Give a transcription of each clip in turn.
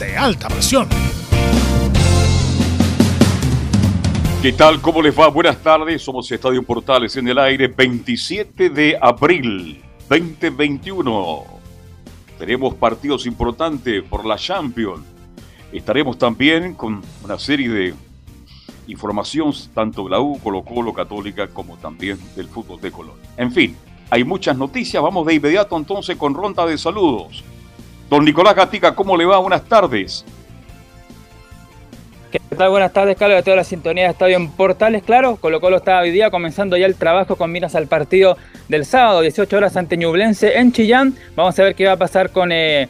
de alta presión. ¿Qué tal? ¿Cómo les va? Buenas tardes. Somos Estadio Portales en el aire 27 de abril 2021. Tenemos partidos importantes por la Champions. Estaremos también con una serie de informaciones tanto de la U, Colo Colo, Católica, como también del fútbol de Colón. En fin, hay muchas noticias. Vamos de inmediato entonces con ronda de saludos. Don Nicolás Gatica, ¿cómo le va? Buenas tardes. ¿Qué tal? Buenas tardes, Carlos, de toda la sintonía de Estadio en Portales. Claro, Colo Colo está hoy día comenzando ya el trabajo con miras al partido del sábado, 18 horas ante Ñublense en Chillán. Vamos a ver qué va a pasar con, eh,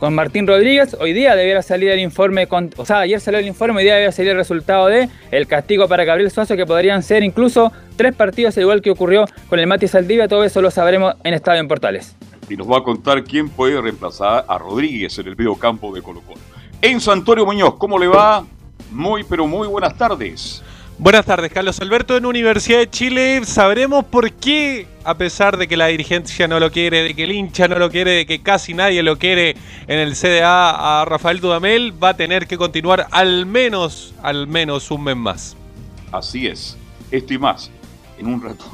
con Martín Rodríguez. Hoy día debiera salir el informe, con, o sea, ayer salió el informe, hoy día debiera salir el resultado de el castigo para Gabriel Suazo, que podrían ser incluso tres partidos, igual que ocurrió con el Mati Saldivia. Todo eso lo sabremos en Estadio en Portales. Y nos va a contar quién puede reemplazar a Rodríguez en el medio campo de Colo Colo. Enzo Antonio Muñoz, ¿cómo le va? Muy, pero muy buenas tardes. Buenas tardes, Carlos Alberto. En Universidad de Chile sabremos por qué, a pesar de que la dirigencia no lo quiere, de que el hincha no lo quiere, de que casi nadie lo quiere en el CDA a Rafael Dudamel, va a tener que continuar al menos, al menos un mes más. Así es, esto y más, en un rato.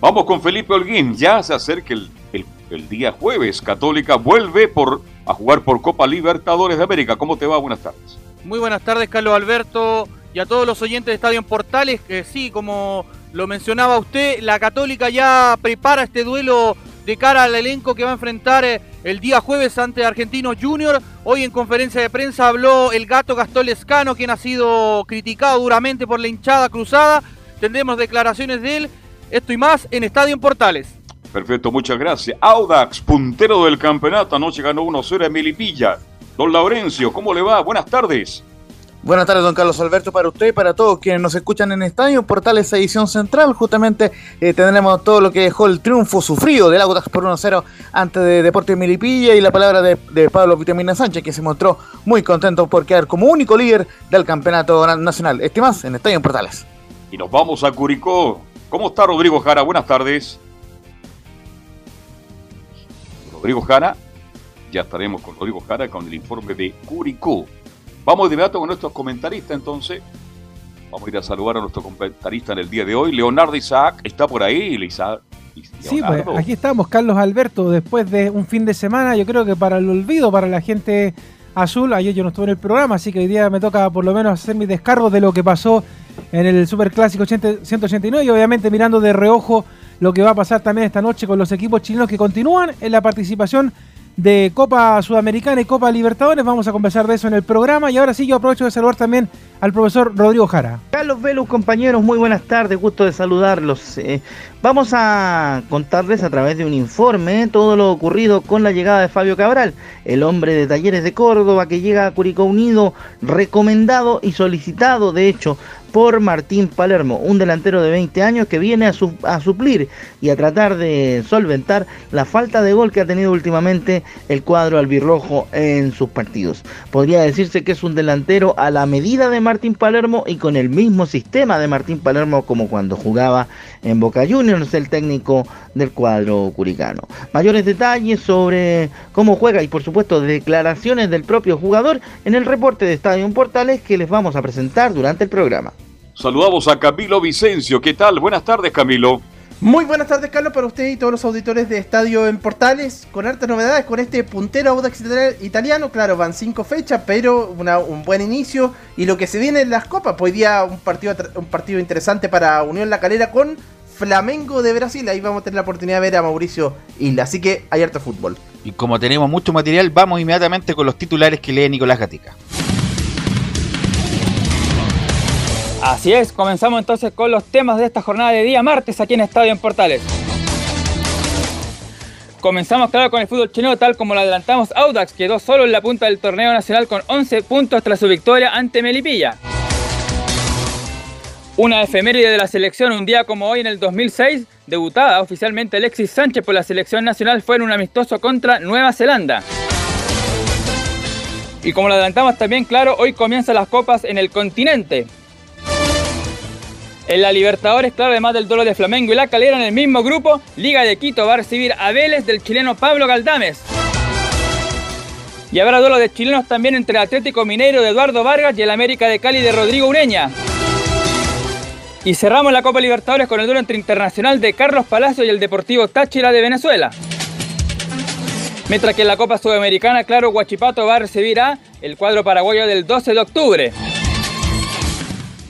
Vamos con Felipe Holguín, ya se acerca el, el, el día jueves. Católica vuelve por, a jugar por Copa Libertadores de América. ¿Cómo te va? Buenas tardes. Muy buenas tardes, Carlos Alberto, y a todos los oyentes de Estadio en Portales, que sí, como lo mencionaba usted, la Católica ya prepara este duelo de cara al elenco que va a enfrentar eh, el día jueves ante Argentinos Junior. Hoy en conferencia de prensa habló el gato Gastón Lescano, quien ha sido criticado duramente por la hinchada cruzada. Tendremos declaraciones de él, esto y más en Estadio en Portales. Perfecto, muchas gracias. Audax, puntero del campeonato, anoche ganó 1-0 en Melipilla. Don Laurencio, ¿cómo le va? Buenas tardes. Buenas tardes, don Carlos Alberto, para usted y para todos quienes nos escuchan en Estadio Portales Edición Central. Justamente eh, tendremos todo lo que dejó el triunfo sufrido del Audax por 1-0 ante de Deportes Milipilla y la palabra de, de, Pablo Vitamina Sánchez, que se mostró muy contento por quedar como único líder del campeonato nacional. Este más en Estadio Portales. Y nos vamos a Curicó. ¿Cómo está Rodrigo Jara? Buenas tardes. Rodrigo Jara. Ya estaremos con Rodrigo Jara con el informe de Curicó. Vamos de inmediato con nuestros comentaristas entonces. Vamos a ir a saludar a nuestro comentarista en el día de hoy. Leonardo Isaac está por ahí. Isaac. Sí, pues aquí estamos, Carlos Alberto, después de un fin de semana, yo creo que para el olvido, para la gente azul, ayer yo no estuve en el programa, así que hoy día me toca por lo menos hacer mi descargo de lo que pasó en el Super Clásico 189 y obviamente mirando de reojo lo que va a pasar también esta noche con los equipos chilenos que continúan en la participación de Copa Sudamericana y Copa Libertadores. Vamos a conversar de eso en el programa. Y ahora sí, yo aprovecho de saludar también al profesor Rodrigo Jara. Carlos Velus, compañeros, muy buenas tardes, gusto de saludarlos. Eh, vamos a contarles a través de un informe todo lo ocurrido con la llegada de Fabio Cabral, el hombre de Talleres de Córdoba que llega a Curicó Unido, recomendado y solicitado, de hecho, por Martín Palermo, un delantero de 20 años que viene a, a, suplir y a tratar de solventar la falta de gol que ha tenido últimamente el cuadro albirrojo en sus partidos. Podría decirse que es un delantero a la medida de Martín Palermo y con el mismo sistema de Martín Palermo como cuando jugaba en Boca Juniors, el técnico del cuadro curicano. Mayores detalles sobre cómo juega y por supuesto declaraciones del propio jugador en el reporte de Estadio Portales que les vamos a presentar durante el programa. Saludamos a Camilo Vicencio. ¿Qué tal? Buenas tardes, Camilo. Muy buenas tardes, Carlos, para usted y todos los auditores de Estadio en Portales, con hartas novedades con este puntero Audax italiano. Claro, van cinco fechas, pero un buen inicio. Y lo que se viene en las copas, pues hoy día un partido, un partido interesante para Unión La Calera con Flamengo de Brasil. Ahí vamos a tener la oportunidad de ver a Mauricio Isla. Así que hay harto fútbol. Y como tenemos mucho material, vamos inmediatamente con los titulares que lee Nicolás Gatica. Así es, comenzamos entonces con los temas de esta jornada de día martes aquí en Estadio en Portales. Comenzamos claro con el fútbol chileno tal como lo adelantamos. Audax quedó solo en la punta del torneo nacional con 11 puntos tras su victoria ante Melipilla. Una efeméride de la selección un día como hoy en el 2006, debutada oficialmente Alexis Sánchez por la selección nacional fue en un amistoso contra Nueva Zelanda. Y como lo adelantamos también, claro, hoy comienzan las copas en el continente. En la Libertadores, claro, además del duelo de Flamengo y La Calera en el mismo grupo, Liga de Quito va a recibir a Vélez del chileno Pablo Galdames. Y habrá duelo de chilenos también entre el Atlético Mineiro de Eduardo Vargas y el América de Cali de Rodrigo Ureña. Y cerramos la Copa Libertadores con el duelo entre Internacional de Carlos Palacio y el Deportivo Táchira de Venezuela. Mientras que en la Copa Sudamericana, claro, Guachipato va a recibir a el cuadro paraguayo del 12 de octubre.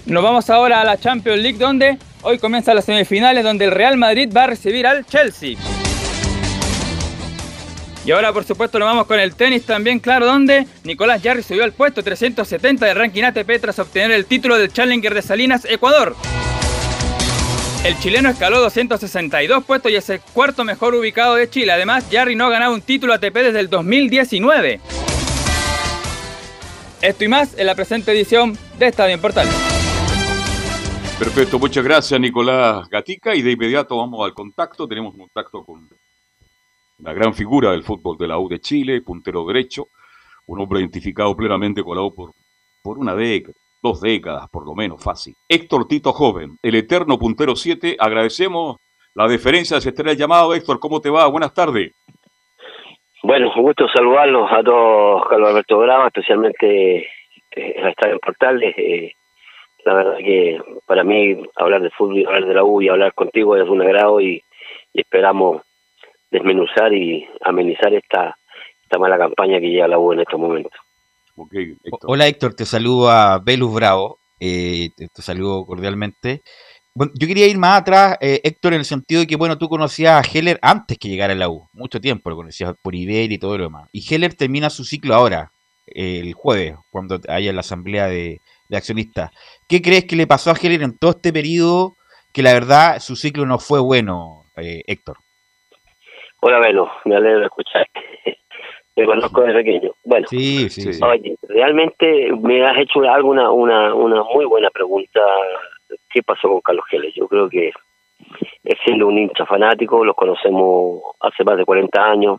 Nos vamos ahora a la Champions League donde hoy comienzan las semifinales donde el Real Madrid va a recibir al Chelsea. Y ahora por supuesto nos vamos con el tenis también, claro, donde Nicolás Jarry subió al puesto 370 del ranking ATP tras obtener el título del Challenger de Salinas, Ecuador. El chileno escaló 262 puestos y es el cuarto mejor ubicado de Chile. Además, Jarry no ha ganado un título ATP desde el 2019. Esto y más en la presente edición de Estadio Portal. Perfecto, muchas gracias Nicolás Gatica y de inmediato vamos al contacto. Tenemos contacto con la gran figura del fútbol de la U de Chile, puntero derecho, un hombre identificado plenamente con la U por, por una década, dos décadas por lo menos, fácil. Héctor Tito Joven, el eterno puntero 7, agradecemos la deferencia de aceptar el llamado. Héctor, ¿cómo te va? Buenas tardes. Bueno, un gusto saludarlos a todos, Carlos Alberto Brava, especialmente eh, a estar en Portales. Eh, la verdad que para mí hablar de fútbol, y hablar de la U y hablar contigo es un agrado y, esperamos desmenuzar y amenizar esta, esta mala campaña que lleva la U en estos momentos. Hola Héctor, te saludo a Velus Bravo, eh, te, saludo cordialmente. Bueno, yo quería ir más atrás, eh, Héctor, en el sentido de que, bueno, tú conocías a Heller antes que llegara a la U, mucho tiempo lo conocías por Iber y todo lo demás. Y Heller termina su ciclo ahora, el jueves, cuando haya la asamblea de, de accionistas. ¿Qué crees que le pasó a Heller en todo este periodo que la verdad su ciclo no fue bueno, eh, Héctor? Hola, Velo, me alegro de escuchar. Te conozco desde pequeño. Bueno, sí, sí, oye, realmente me has hecho alguna una, una muy buena pregunta. ¿Qué pasó con Carlos Heller? Yo creo que es siendo un hincha fanático, los conocemos hace más de 40 años,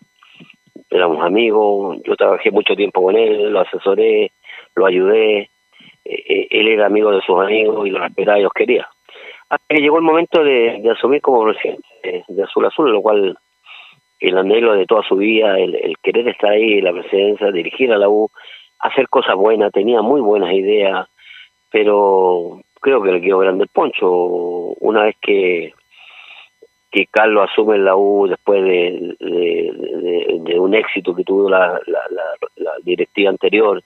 éramos amigos, yo trabajé mucho tiempo con él, lo asesoré, lo ayudé, eh, él era amigo de sus amigos y los respetaba y los quería. Hasta que llegó el momento de, asumir como presidente de, Azul Azul, lo cual el anhelo de toda su vida, el, querer estar ahí en la presidencia, dirigir a la U, hacer cosas buenas, tenía muy buenas ideas, pero creo que le quedó grande el poncho. Una vez que, que Carlos asume la U después de, de, un éxito que tuvo la, la directiva anterior,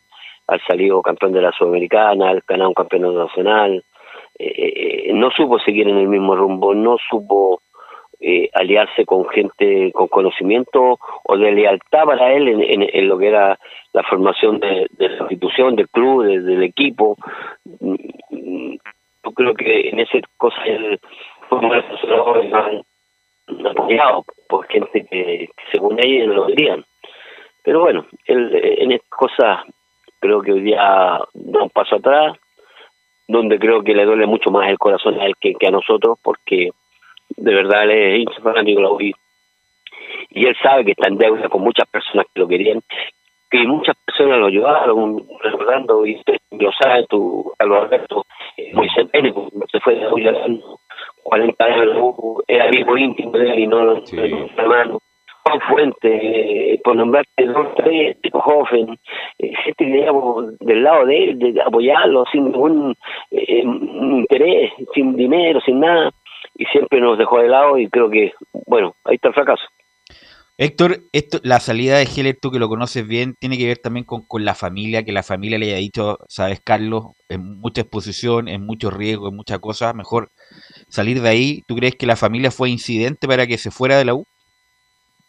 al salido campeón de la Sudamericana, al ganar un campeonato nacional, eh, eh, no supo seguir en el mismo rumbo, no supo eh, aliarse con gente con conocimiento o de lealtad para él en, lo que era la formación de, la institución, del club, del equipo. Yo creo que en ese cosa él fue más apoyado por gente que, según ellos lo dirían. Pero bueno, él, en estas cosas creo que hoy día da un paso atrás, donde creo que le duele mucho más el corazón a él que, a nosotros, porque de verdad él es hincha fanático de y él sabe que está en deuda con muchas personas que lo querían, que muchas personas lo ayudaron, recordando, y lo sabes tú, Carlos Alberto, eh, Moisés Pérez, se fue de hoy 40 años, era amigo íntimo de él y no sí. hermano. Fuente, por nombrarte dos, tres, Hoffen, eh, gente que digamos del lado de él, de apoyarlo sin ningún eh, interés, sin dinero, sin nada. y siempre nos dejó de lado y creo que, bueno, ahí está el fracaso. Héctor, esto, la salida de Heller, tú que lo conoces bien, tiene que ver también con, con, la familia, que la familia le haya dicho, sabes, Carlos, en mucha exposición, en mucho riesgo, en muchas cosas, mejor salir de ahí. ¿Tú crees que la familia fue incidente para que se fuera de la U?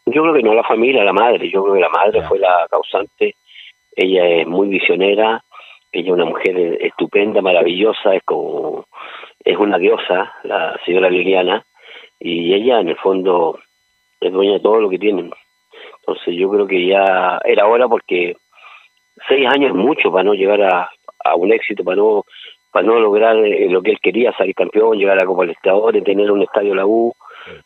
Yo creo que no la familia, la madre. Yo creo que la madre fue la causante. Ella es muy visionera, ella es una mujer estupenda, maravillosa, es como es una diosa, la señora Liliana, y ella en el fondo es dueña de todo lo que tienen. Entonces yo creo que ya era hora porque seis años es mucho para no llegar a, a un éxito, para no para no lograr eh, lo que él quería, salir campeón, llegar a la Copa Libertadores, tener un estadio la U,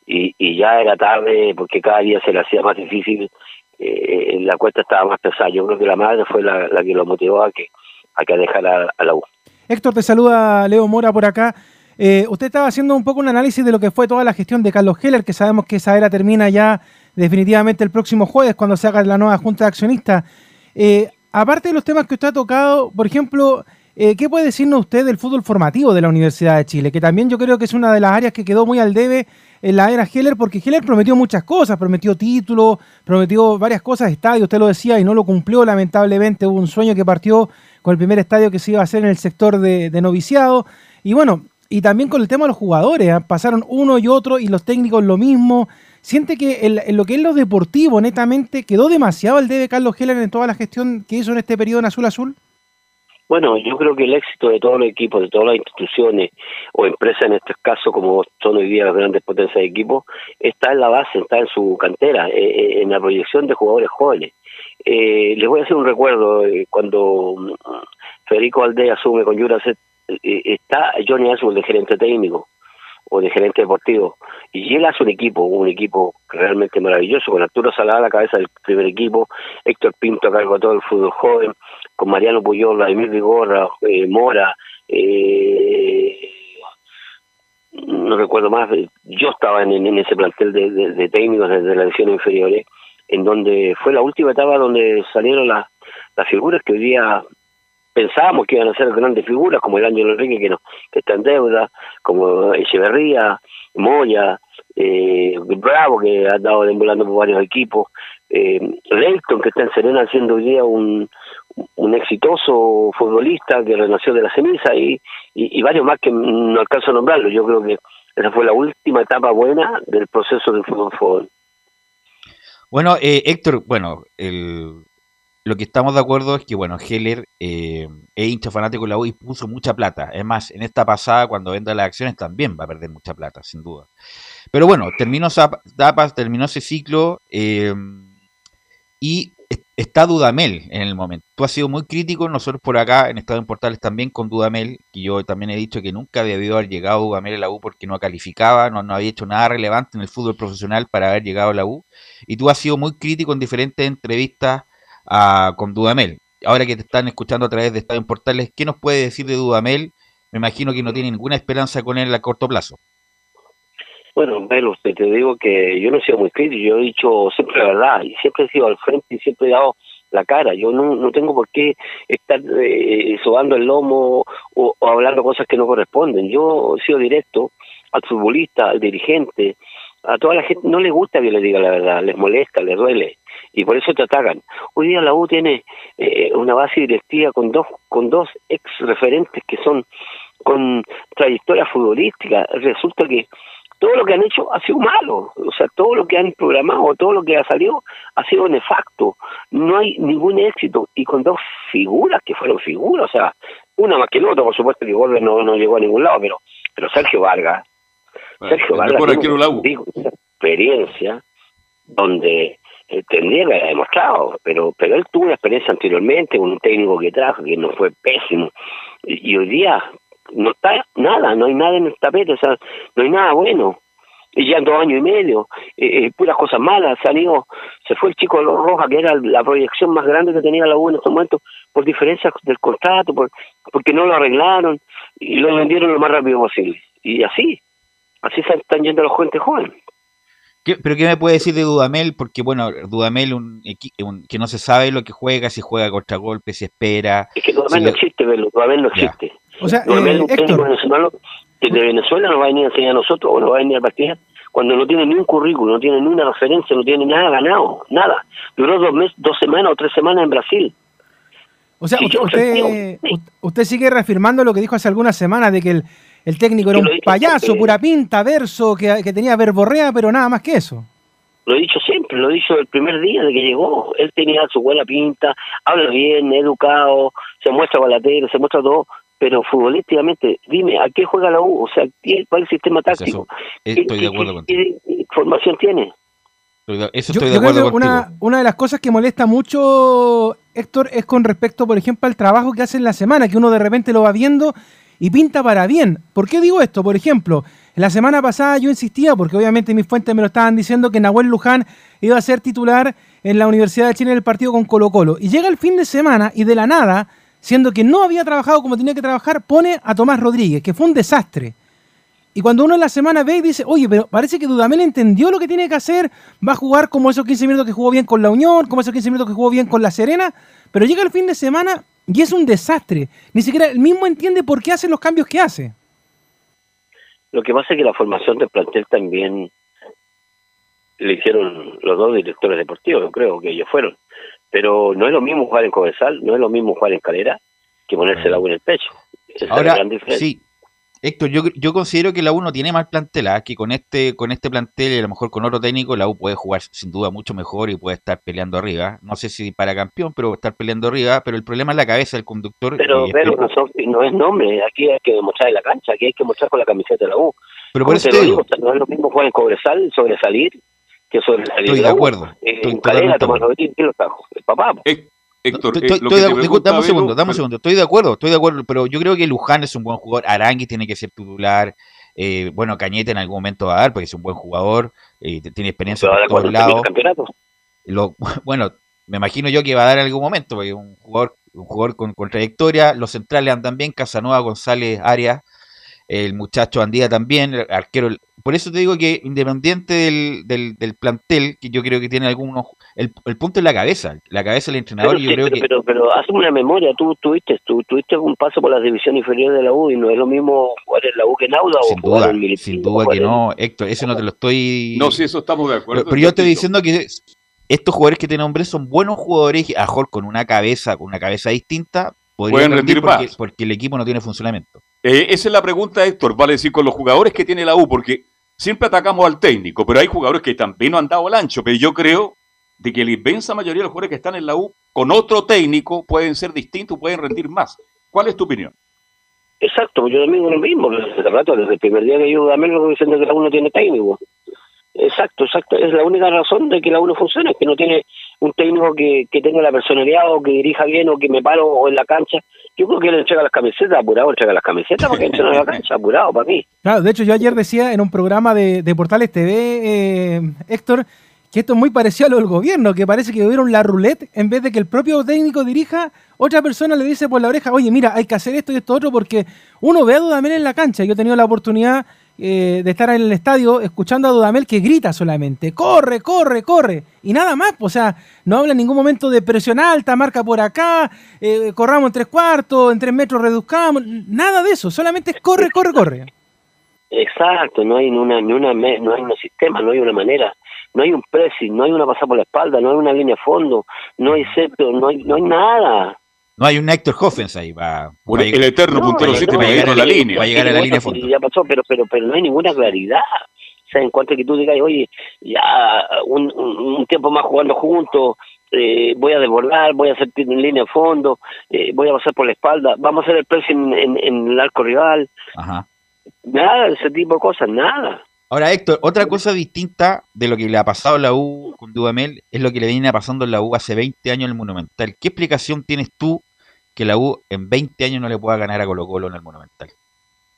y, y ya era tarde porque cada día se le hacía más difícil, eh, la cuesta estaba más pesada. Yo creo que la madre fue la, que lo motivó a que, a que dejara a la U. Héctor, te saluda Leo Mora por acá. Eh, usted estaba haciendo un poco un análisis de lo que fue toda la gestión de Carlos Heller, que sabemos que esa era termina ya definitivamente el próximo jueves cuando se haga la nueva Junta de Accionistas. Eh, aparte de los temas que usted ha tocado, por ejemplo, eh, ¿qué puede decirnos usted del fútbol formativo de la Universidad de Chile? Que también yo creo que es una de las áreas que quedó muy al debe en la era Heller, porque Heller prometió muchas cosas, prometió títulos, prometió varias cosas, estadio, usted lo decía, y no lo cumplió, lamentablemente, hubo un sueño que partió con el primer estadio que se iba a hacer en el sector de, noviciado, y bueno, y también con el tema de los jugadores, ¿eh? pasaron uno y otro y los técnicos lo mismo. ¿Siente que en, lo que es lo deportivo, netamente, quedó demasiado el debe Carlos Heller en toda la gestión que hizo en este periodo en Azul Azul? Bueno, yo creo que el éxito de todos los equipos, de todas las instituciones o empresas en este caso, como son hoy día las grandes potencias de equipo, está en la base, está en su cantera, eh, eh, en la proyección de jugadores jóvenes. Eh, les voy a hacer un recuerdo, cuando mm, Federico Aldea asume con Juraset eh, está Johnny Azul de gerente técnico o de gerente deportivo y él hace un equipo, un equipo realmente maravilloso con Arturo Salada a la cabeza del primer equipo, Héctor Pinto a cargo de todo el fútbol joven, con Mariano Puyol, Vladimir Vigorra, eh, Mora, eh, no recuerdo más, yo estaba en, ese plantel de, técnicos desde la división inferiores, en donde fue la última etapa donde salieron las, las figuras que hoy día pensábamos que iban a ser grandes figuras, como el Ángel Enrique, que, no, que está en deuda, como Echeverría, Moya, eh, Bravo, que ha andado deambulando por varios equipos, eh, que está en Serena haciendo hoy día un, un exitoso futbolista que renació de la ceniza, y, y, varios más que no alcanzo a nombrarlo. Yo creo que esa fue la última etapa buena del proceso del fútbol. Bueno, eh, Héctor, bueno, el, lo que estamos de acuerdo es que, bueno, Heller eh, es hincha fanático de la U y puso mucha plata. Es más, en esta pasada, cuando venda las acciones, también va a perder mucha plata, sin duda. Pero bueno, terminó esa etapa, terminó ese ciclo eh, y está Dudamel en el momento. Tú has sido muy crítico, nosotros por acá en Estado en Portales también con Dudamel, y yo también he dicho que nunca debió haber llegado Dudamel a la U porque no calificaba, no, no había hecho nada relevante en el fútbol profesional para haber llegado a la U. Y tú has sido muy crítico en diferentes entrevistas con Dudamel. Ahora que te están escuchando a través de Estadio en Portales, ¿qué nos puede decir de Dudamel? Me imagino que no tiene ninguna esperanza con él a corto plazo. Bueno, Melo, te, digo que yo no he sido muy crítico, yo he dicho siempre la verdad y siempre he sido al frente y siempre he dado la cara. Yo no, no tengo por qué estar eh, sobando el lomo o, hablando cosas que no corresponden. Yo he sido directo al futbolista, al dirigente, a toda la gente. No le gusta que le diga la verdad, les molesta, les duele y por eso te atacan. Hoy día la U tiene eh, una base directiva con dos con dos ex referentes que son con trayectoria futbolística. Resulta que todo lo que han hecho ha sido malo, o sea, todo lo que han programado, todo lo que ha salido ha sido nefasto. No hay ningún éxito. Y con dos figuras que fueron figuras, o sea, una más que el otro, por supuesto que Gordo no, no llegó a ningún lado, pero pero Sergio Vargas, Sergio Vargas tiene una experiencia donde eh, tendría que haber demostrado, pero pero él tuvo una experiencia anteriormente un técnico que trajo que no fue pésimo. Y, hoy día no está nada, no hay nada en el tapete, o sea, no hay nada bueno. Y ya en dos años y medio, eh, eh, puras cosas malas, ido, se fue el chico Roja, que era la proyección más grande que tenía la U en estos momentos, por diferencias del contrato, por, porque no lo arreglaron y lo vendieron lo más rápido posible. Y así, así se están yendo los jóvenes jóvenes. ¿Pero qué me puede decir de Dudamel? Porque, bueno, Dudamel un, un, que no se sabe lo que juega, si juega contra golpe, si espera. Es que Dudamel no existe, Dudamel no existe. O sea, eh, Héctor. que de Venezuela nos va a venir a enseñar a nosotros o nos va a venir a partir cuando no tiene ni un currículum, no tiene ni una referencia, no tiene nada ganado, nada. Duró dos meses, dos semanas o tres semanas en Brasil. O sea, usted, usted, sigue reafirmando lo que dijo hace algunas semanas de que el, el técnico era un payaso, pura pinta, verso, que, que tenía verborrea, pero nada más que eso. Lo he dicho siempre, lo he dicho el primer día de que llegó. Él tenía su buena pinta, habla bien, educado, se muestra balatero, se muestra todo, pero futbolísticamente, dime, ¿a qué juega la U? O sea, ¿cuál es el sistema táctico? estoy de acuerdo contigo. ¿Qué formación tiene? Eso estoy de acuerdo contigo. Una, una de las cosas que molesta mucho, Héctor, es con respecto, por ejemplo, al trabajo que hace en la semana, que uno de repente lo va viendo y pinta para bien. ¿Por qué digo esto? Por ejemplo, la semana pasada yo insistía, porque obviamente mis fuentes me lo estaban diciendo, que Nahuel Luján iba a ser titular en la Universidad de Chile en el partido con Colo Colo. Y llega el fin de semana y de la nada, siendo que no había trabajado como tenía que trabajar, pone a Tomás Rodríguez, que fue un desastre. Y cuando uno en la semana ve y dice, oye, pero parece que Dudamel entendió lo que tiene que hacer, va a jugar como esos 15 minutos que jugó bien con la Unión, como esos 15 minutos que jugó bien con la Serena, pero llega el fin de semana y es un desastre. Ni siquiera él mismo entiende por qué hace los cambios que hace. Lo que pasa es que la formación del plantel también le hicieron los dos directores deportivos, yo creo que ellos fueron. Pero no es lo mismo jugar en Cobesal, no es lo mismo jugar en Calera que ponerse el agua en el pecho. Ahora, sí, Héctor, yo, yo considero que la U no tiene mal plantel, ¿ah? que con este, con este plantel y a lo mejor con otro técnico, la U puede jugar sin duda mucho mejor y puede estar peleando arriba. No sé si para campeón, pero estar peleando arriba, pero el problema es la cabeza del conductor. Pero, pero no, es nombre, aquí hay que demostrar en la cancha, aquí hay que mostrar con la camiseta de la U. Pero por eso te digo, no es lo mismo jugar en Cobresal, sobresalir, que. Estoy de acuerdo. Estoy en Calera, Tomás ¿quién lo El papá. Héctor, estoy, dame un segundo, dame un segundo. Estoy de acuerdo, estoy de acuerdo, pero yo creo que Luján es un buen jugador. Aranguis tiene que ser titular. Eh, bueno, Cañete en algún momento va a dar porque es un buen jugador. Eh, tiene experiencia por todos lados. Lo, bueno, me imagino yo que va a dar en algún momento porque es un jugador, un jugador con, con trayectoria. Los centrales andan bien. Casanova, González, Arias el muchacho Andía también, el arquero. Por eso te digo que independiente del, del, plantel, que yo creo que tiene algunos. El, punto es la cabeza, la cabeza del entrenador. Pero, yo creo pero, que... pero, pero hazme una memoria, tú tuviste, tú tuviste un paso por la división inferior de la U y no es lo mismo jugar en la U que en Auda sin o duda, en Sin duda que no, Héctor, eso no te lo estoy. No, sí, eso estamos de acuerdo. Pero, yo estoy diciendo que estos jugadores que tienen nombre son buenos jugadores, a mejor con una cabeza, con una cabeza distinta, podrían rendir, porque, porque el equipo no tiene funcionamiento. Eh, esa es la pregunta, Héctor, vale decir, con los jugadores que tiene la U, porque siempre atacamos al técnico, pero hay jugadores que también no han dado el ancho, pero yo creo de que la inmensa mayoría de los jugadores que están en la U con otro técnico pueden ser distintos, pueden rendir más. ¿Cuál es tu opinión? Exacto, yo también lo mismo, desde rato, desde el primer día que yo también lo diciendo que la U no tiene técnico. Exacto, exacto, es la única razón de que la U no funciona, es que no tiene un técnico que, que tenga la personalidad o que dirija bien o que me paro en la cancha yo creo que él entrega las camisetas, apurado, entrega las camisetas porque entrega la cancha, apurado para mí. Claro, de hecho yo ayer decía en un programa de, de Portales TV, eh, Héctor, que esto es muy parecido a lo del gobierno, que parece que hubieron la roulette, en vez de que el propio técnico dirija, otra persona le dice por la oreja, oye, mira, hay que hacer esto y esto otro, porque uno ve a Dudamel en la cancha. Yo he tenido la oportunidad eh, de estar en el estadio escuchando a Dudamel que grita solamente, corre, corre, corre, y nada más, o sea, no habla en ningún momento de presión alta, marca por acá, eh, corramos en tres cuartos, en tres metros reduzcamos, nada de eso, solamente es corre, corre, corre. Exacto, no hay una, ni una, no hay un sistema, no hay una manera, no hay un pressing, no hay una pasada por la espalda, no hay una línea a fondo, no hay centro, no hay, no hay nada. No hay un Héctor Hoffens ahí va, el eterno puntero 7 va a llegar a la línea. Va a llegar a la línea fondo. Ya pasó, pero, pero, pero no hay ninguna claridad. O sea, en cuanto a que tú digas, oye, ya un, un, tiempo más jugando juntos, eh, voy a desbordar, voy a hacer en línea de fondo, eh, voy a pasar por la espalda, vamos a hacer el pressing en, en, el arco rival. Ajá. Nada, ese tipo de cosas, nada. Ahora, Héctor, otra cosa distinta de lo que le ha pasado a la U con Dudamel es lo que le viene pasando a la U hace 20 años en el Monumental. ¿Qué explicación tienes tú que la U en 20 años no le pueda ganar a Colo Colo en el Monumental?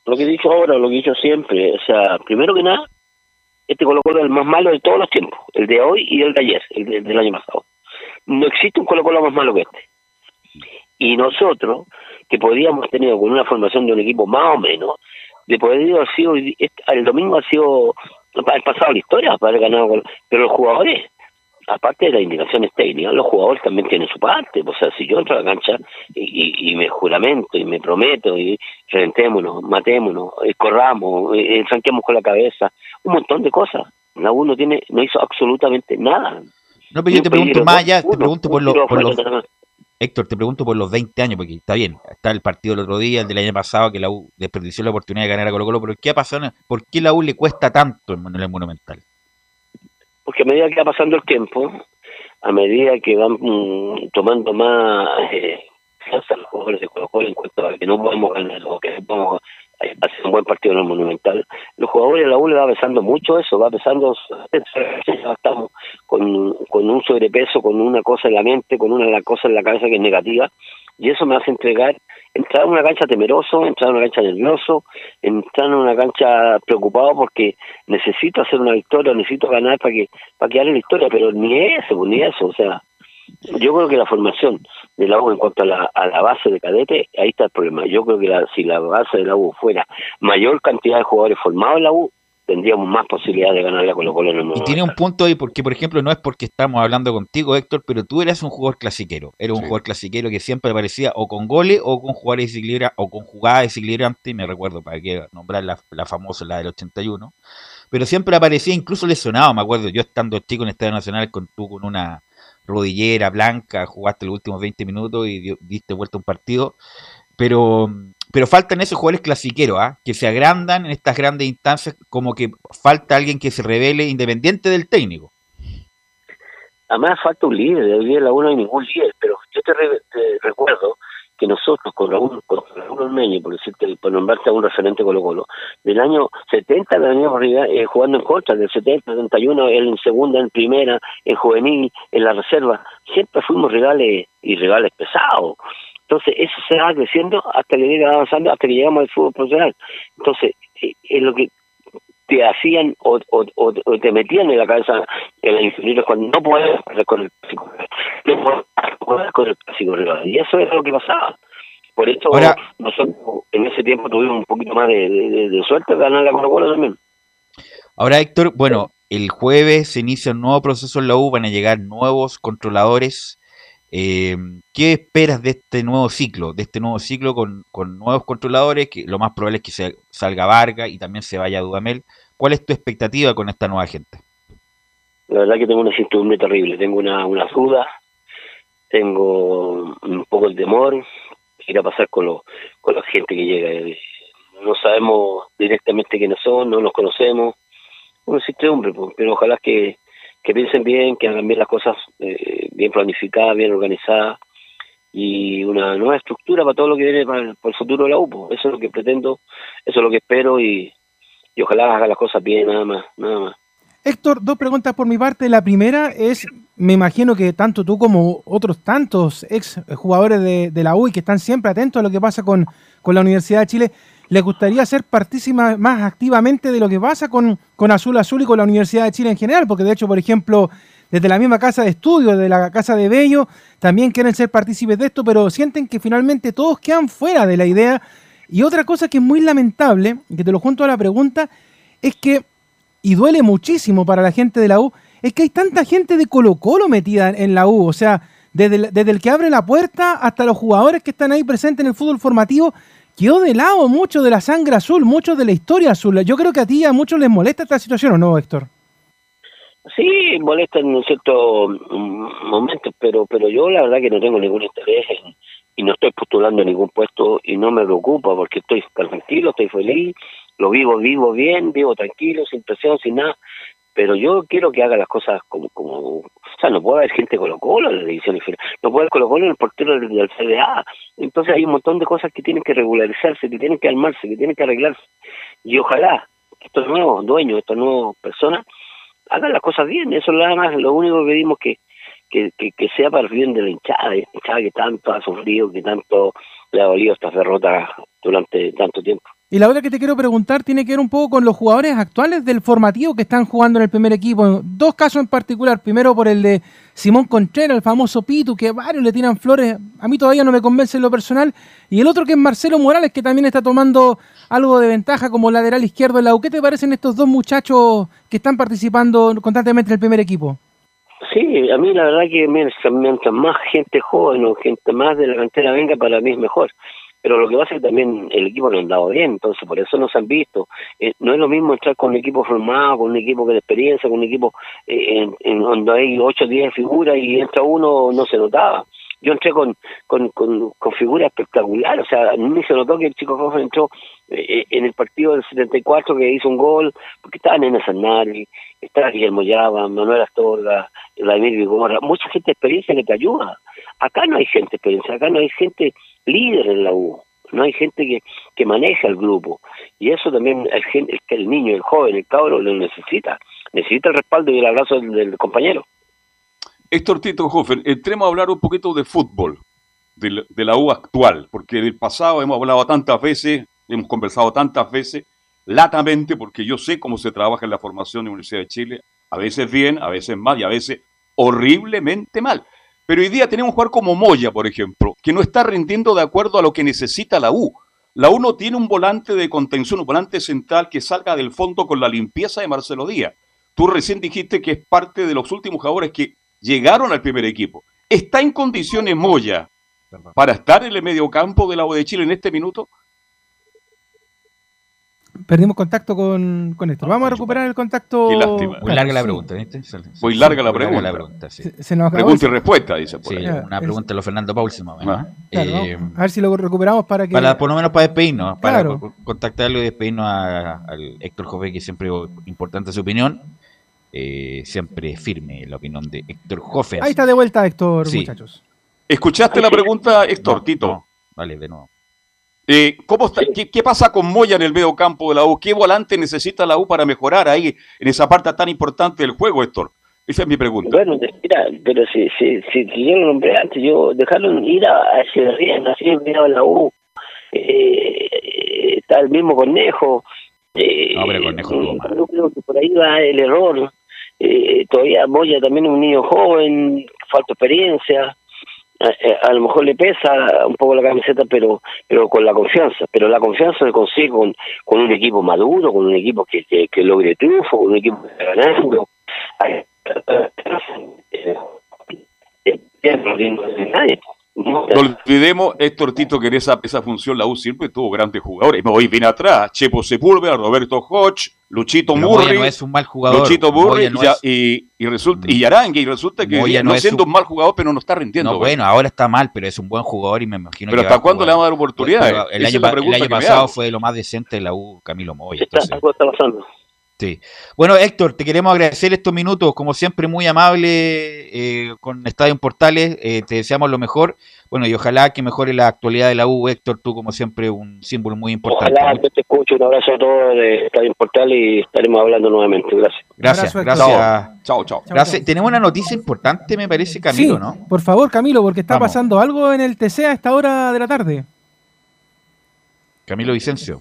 Lo que he dicho ahora, lo que he dicho siempre, o sea, primero que nada, este Colo Colo es el más malo de todos los tiempos, el de hoy y el de ayer, el, del año pasado. No existe un Colo Colo más malo que este. Y nosotros, que podíamos tener con una formación de un equipo más o menos, de poder haber sido, el domingo ha sido, ha pasado la historia para ganado, pero los jugadores, aparte de las indicaciones técnicas, los jugadores también tienen su parte. O sea, si yo entro a la cancha y, me juramento y me prometo y reventémonos, matémonos, eh, corramos, eh, con la cabeza, un montón de cosas. La uno tiene, no hizo absolutamente nada. No, pero yo te pregunto más allá, te pregunto por, los... Héctor, te pregunto por los 20 años, porque está bien, está el partido del otro día, el del año pasado, que la U desperdició la oportunidad de ganar a Colo Colo, pero ¿qué ha pasado? ¿Por qué la U le cuesta tanto en el Monumental? Porque a medida que va pasando el tiempo, a medida que van mm, tomando más eh, los jugadores de Colo Colo en cuanto a que no podemos ganar o que no podemos hacer un buen partido en el Monumental, los jugadores de la U va pesando mucho eso, va pesando, estamos con, con un sobrepeso, con una cosa en la mente, con una cosa en la cabeza que es negativa, y eso me hace entregar, entrar en una cancha temeroso, entrar en una cancha nervioso, entrar en una cancha preocupado porque necesito hacer una victoria, necesito ganar para que para que haya la historia, pero ni eso, ni eso, o sea, yo creo que la formación de la U en cuanto a la, a la base de cadete, ahí está el problema. Yo creo que si la base de la U fuera mayor cantidad de jugadores formados en la U, tendríamos más posibilidades de ganarla con los Colo en el Y tiene un punto ahí, porque por ejemplo, no es porque estamos hablando contigo, Héctor, pero tú eras un jugador clasiquero. Eres un jugador clasiquero que siempre aparecía o con goles o con jugadores de o con jugadas de me recuerdo, para que nombrar la, la famosa, la del 81. Pero siempre aparecía incluso lesionado, me acuerdo, yo estando chico en Estadio Nacional con tú con una rodillera blanca, jugaste los últimos 20 minutos y diste vuelta un partido. Pero, pero faltan esos jugadores clasiqueros, ¿ah? que se agrandan en estas grandes instancias, como que falta alguien que se revele independiente del técnico. Además falta un líder, de la uno no hay ningún líder, pero yo te recuerdo que nosotros con Raúl, con Raúl Ormeño, por decirte, por nombrarte a un referente Colo Colo, del año 70 veníamos eh, jugando en contra, del 70, 71, en segunda, en primera, en juvenil, en la reserva, siempre fuimos rivales y rivales pesados. Entonces eso se va creciendo hasta que llega avanzando, hasta que llegamos al fútbol profesional. Entonces, eh, es lo que te hacían o, o, te metían en la cabeza en la inferiores cuando no puedes con el clásico no puedes con el clásico y eso es lo que pasaba. Por eso nosotros en ese tiempo tuvimos un poquito más de, suerte de ganar la Colo también. Ahora Héctor bueno el jueves se inicia un nuevo proceso en la U van a llegar nuevos controladores eh, ¿Qué esperas de este nuevo ciclo? De este nuevo ciclo con, nuevos controladores, que lo más probable es que se salga Vargas y también se vaya Dudamel. ¿Cuál es tu expectativa con esta nueva gente? La verdad que tengo una incertidumbre terrible, tengo una, una duda, tengo un poco de temor, qué irá a pasar con, lo, con la gente que llega. No sabemos directamente quiénes son, no nos conocemos, una incertidumbre, pero ojalá que, que piensen bien, que hagan bien las cosas eh, bien planificadas, bien organizadas y una nueva estructura para todo lo que viene para el, futuro de la UPO. Eso es lo que pretendo, eso es lo que espero y, y ojalá haga las cosas bien, nada más, nada más. Héctor, dos preguntas por mi parte. La primera es, me imagino que tanto tú como otros tantos ex jugadores de, de la U y que están siempre atentos a lo que pasa con, con la Universidad de Chile, les gustaría ser partícipa más activamente de lo que pasa con, con Azul Azul y con la Universidad de Chile en general, porque de hecho, por ejemplo, desde la misma casa de estudio, de la casa de Bello, también quieren ser partícipes de esto, pero sienten que finalmente todos quedan fuera de la idea. Y otra cosa que es muy lamentable, que te lo junto a la pregunta, es que, y duele muchísimo para la gente de la U, es que hay tanta gente de Colo Colo metida en la U, o sea, desde desde el que abre la puerta hasta los jugadores que están ahí presentes en el fútbol formativo, quedó de lado mucho de la sangre azul, mucho de la historia azul. Yo creo que a ti a muchos les molesta esta situación, ¿o no, Héctor? Sí, molesta en ciertos mm, momentos, pero pero yo la verdad que no tengo ningún interés y no estoy postulando ningún puesto y no me preocupa porque estoy tranquilo, estoy feliz, lo vivo, vivo bien, vivo tranquilo, sin presión, sin nada pero yo quiero que haga las cosas como, como o sea, no puede haber gente Colo Colo en la división inferior, no puede haber Colo Colo en el portero del, CDA, entonces hay un montón de cosas que tienen que regularizarse, que tienen que armarse, que tienen que arreglarse, y ojalá estos nuevos dueños, estas nuevas personas, hagan las cosas bien, eso es nada más, lo único que pedimos que, que, que, sea para el bien de la hinchada, hinchada que tanto ha sufrido, que tanto le ha dolido estas derrotas durante tanto tiempo. Y la otra que te quiero preguntar tiene que ver un poco con los jugadores actuales del formativo que están jugando en el primer equipo. Dos casos en particular. Primero por el de Simón Contreras, el famoso Pitu, que varios le tiran flores. A mí todavía no me convence en lo personal. Y el otro que es Marcelo Morales, que también está tomando algo de ventaja como lateral izquierdo en la. ¿Qué te parecen estos dos muchachos que están participando constantemente en el primer equipo? Sí, a mí la verdad que mientras más gente joven o gente más de la cantera venga, para mí es mejor. Pero lo que pasa es que también el equipo no ha andado bien, entonces por eso no se han visto. Eh, no es lo mismo entrar con un equipo formado, con un equipo de experiencia, con un equipo eh, en, donde hay 8 o 10 figuras y entra uno, no se notaba yo entré con, con, con, con figuras espectaculares, o sea, ni se notó que el chico joven entró eh, en el partido del 74 que hizo un gol, porque estaba Nena Sanari, estaba Guillermo Llava, Manuel Astorga, Vladimir Vigorra, mucha gente de experiencia que te ayuda. Acá no hay gente experiencia, acá no hay gente líder en la U, no hay gente que, que maneja el grupo. Y eso también el, el, el niño, el joven, el cabro lo necesita. Necesita el respaldo y el abrazo del compañero. Héctor Tito Hoffen, entremos a hablar un poquito de fútbol, de la, U actual, porque del pasado hemos hablado tantas veces, hemos conversado tantas veces, latamente, porque yo sé cómo se trabaja en la formación de la Universidad de Chile, a veces bien, a veces mal y a veces horriblemente mal. Pero hoy día tenemos un jugador como Moya, por ejemplo, que no está rindiendo de acuerdo a lo que necesita la U. La U no tiene un volante de contención, un volante central que salga del fondo con la limpieza de Marcelo Díaz. Tú recién dijiste que es parte de los últimos jugadores que llegaron al primer equipo. ¿Está en condiciones Moya para estar en el mediocampo del agua de Chile en este minuto? Perdimos contacto con, con esto. Vamos a recuperar el contacto. Muy larga la pregunta, ¿viste? Muy larga la pregunta. pregunta y respuesta, dice por Una pregunta de los Fernando Paulsen, más ah. eh, a ver si lo recuperamos para que. Para, por lo menos para despedirnos, para contactarlo y despedirnos al Héctor Jové, que siempre importante su opinión. Eh, siempre firme la opinión de Héctor Hofer. Ahí está de vuelta Héctor, muchachos. ¿Escuchaste la pregunta, Héctor, Tito? Vale, de nuevo. Eh, ¿cómo qué, pasa con Moya en el medio campo de la U? ¿Qué volante necesita la U para mejorar ahí en esa parte tan importante del juego, Héctor? Esa es mi pregunta. Bueno, mira, pero si, si, si, yo lo nombré antes, yo dejarlo ir a bien, así miraba la U. Eh, está el mismo Conejo. Eh, no, pero Conejo Yo creo que por ahí va el error eh, todavía Moya también es un niño joven, falta experiencia, eh, a, lo mejor le pesa un poco la camiseta, pero pero con la confianza, pero la confianza se consigue con, con un equipo maduro, con un equipo que, que, logre triunfo, con un equipo que está. No olvidemos, Héctor Tito, que en esa, esa función la U siempre tuvo grandes jugadores. Hoy viene atrás, Chepo Sepúlveda, Roberto Hodge, Luchito Murri. no es un mal jugador. Luchito Murri y, y, resulta, y Arangue, y resulta que no, es siendo un... mal jugador, pero no está rindiendo. No, bueno, ahora está mal, pero es un buen jugador y me imagino pero ¿hasta cuándo le vamos a dar oportunidades? el año, el año pasado fue lo más decente de la U, Camilo Moya. Entonces... está pasando. Sí. Bueno, Héctor, te queremos agradecer estos minutos, como siempre, muy amable eh, con Estadio en Portales. Eh, te deseamos lo mejor. Bueno, y ojalá que mejore la actualidad de la U, Héctor, tú como siempre un símbolo muy importante. Ojalá que te escuche, un abrazo a todos de Estadio en Portales y estaremos hablando nuevamente. Gracias. Gracias, gracias. Chao, chao. Gracias. Tenemos una noticia importante, me parece, Camilo, sí, ¿no? Por favor, Camilo, porque está pasando algo en el TC a esta hora de la tarde. Camilo Vicencio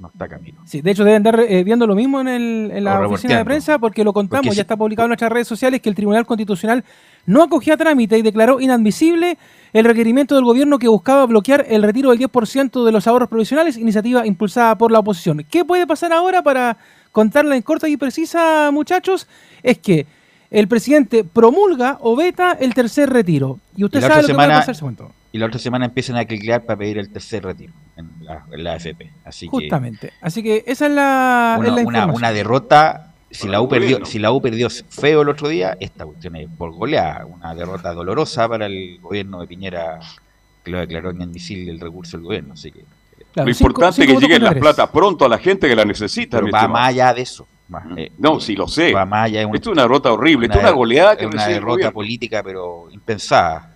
no está camino. Sí, de hecho deben andar eh, viendo lo mismo en, el, en la oficina de prensa porque lo contamos, ya está publicado en nuestras redes sociales que el Tribunal Constitucional no acogía trámite y declaró inadmisible el requerimiento del gobierno que buscaba bloquear el retiro del 10% de los ahorros provisionales, iniciativa impulsada por la oposición. ¿Qué puede pasar ahora para contarla en corta y precisa, muchachos? Es que el presidente promulga o veta el tercer retiro. Y usted sabe lo que va a pasar, Y la otra semana empiezan a cliquear para pedir el tercer retiro en la, AFP. Así Justamente. Así que esa es la, una, una, derrota. Si la, U perdió, si la U perdió feo el otro día, esta cuestión es por goleada. Una derrota dolorosa para el gobierno de Piñera, que lo declaró inadmisible el recurso del gobierno. Así que lo importante es que lleguen las plata pronto a la gente que la necesita. va más allá de eso. Eh, no, sí lo sé. Va más allá Esto es una derrota horrible, esto es una goleada que es una derrota política, pero impensada.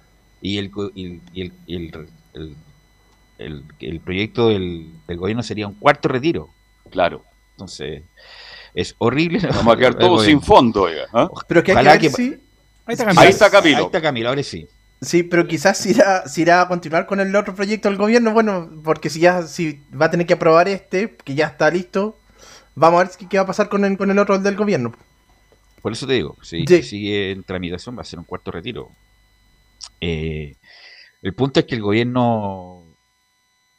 Y el, y el, el, el, el proyecto del, gobierno sería un cuarto retiro. Claro. Entonces, es horrible. Vamos a quedar todos sin fondo. ¿ah? Pero que hay que, Ahí, está Camilo. Ahí está Camilo. Ahí está Camilo, ahora sí. Sí, pero quizás irá, si irá a continuar con el otro proyecto del gobierno, bueno, porque si ya si va a tener que aprobar este, que ya está listo, vamos a ver qué, va a pasar con el, con el otro del gobierno. Por eso te digo, si sigue en tramitación va a ser un cuarto retiro. Eh, el punto es que el gobierno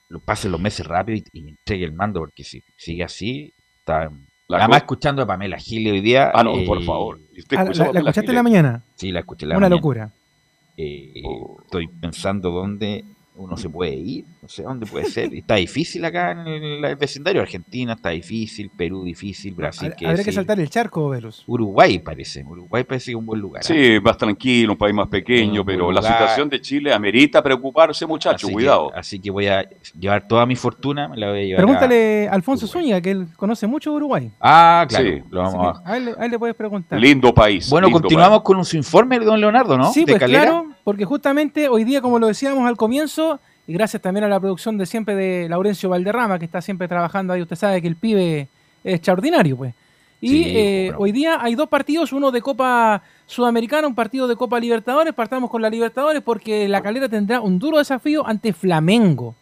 lo pase los meses rápido y, entregue el mando, porque si sigue así, está Además, escuchando a Pamela Gil hoy día. Ah, no, por eh, favor. Ah, ¿La, escuchaste en la mañana? Sí, la escuché en la Una mañana. Una locura. Eh, Estoy pensando dónde uno se puede ir, no sé dónde puede ser. Está difícil acá en el, vecindario. Argentina está difícil, Perú difícil, Brasil que Habría que saltar el charco, Velos. Uruguay parece. Uruguay parece que es un buen lugar. Sí, más tranquilo, un país más pequeño, pero la situación de Chile amerita preocuparse, muchachos, cuidado. así que voy a llevar toda mi fortuna, me la voy a llevar Pregúntale a Alfonso Zúñiga, que él conoce mucho Uruguay. Ah, claro. Sí. Lo vamos a... Ahí, le, puedes preguntar. Lindo país. Bueno, continuamos con un informe don Leonardo, ¿no? Sí, pues claro, porque justamente hoy día, como lo decíamos al comienzo, y gracias también a la producción de siempre de Laurencio Valderrama, que está siempre trabajando ahí. Usted sabe que el pibe es extraordinario, pues. Y eh, hoy día hay dos partidos, uno de Copa Sudamericana, un partido de Copa Libertadores. Partamos con la Libertadores porque la Calera tendrá un duro desafío ante Flamengo.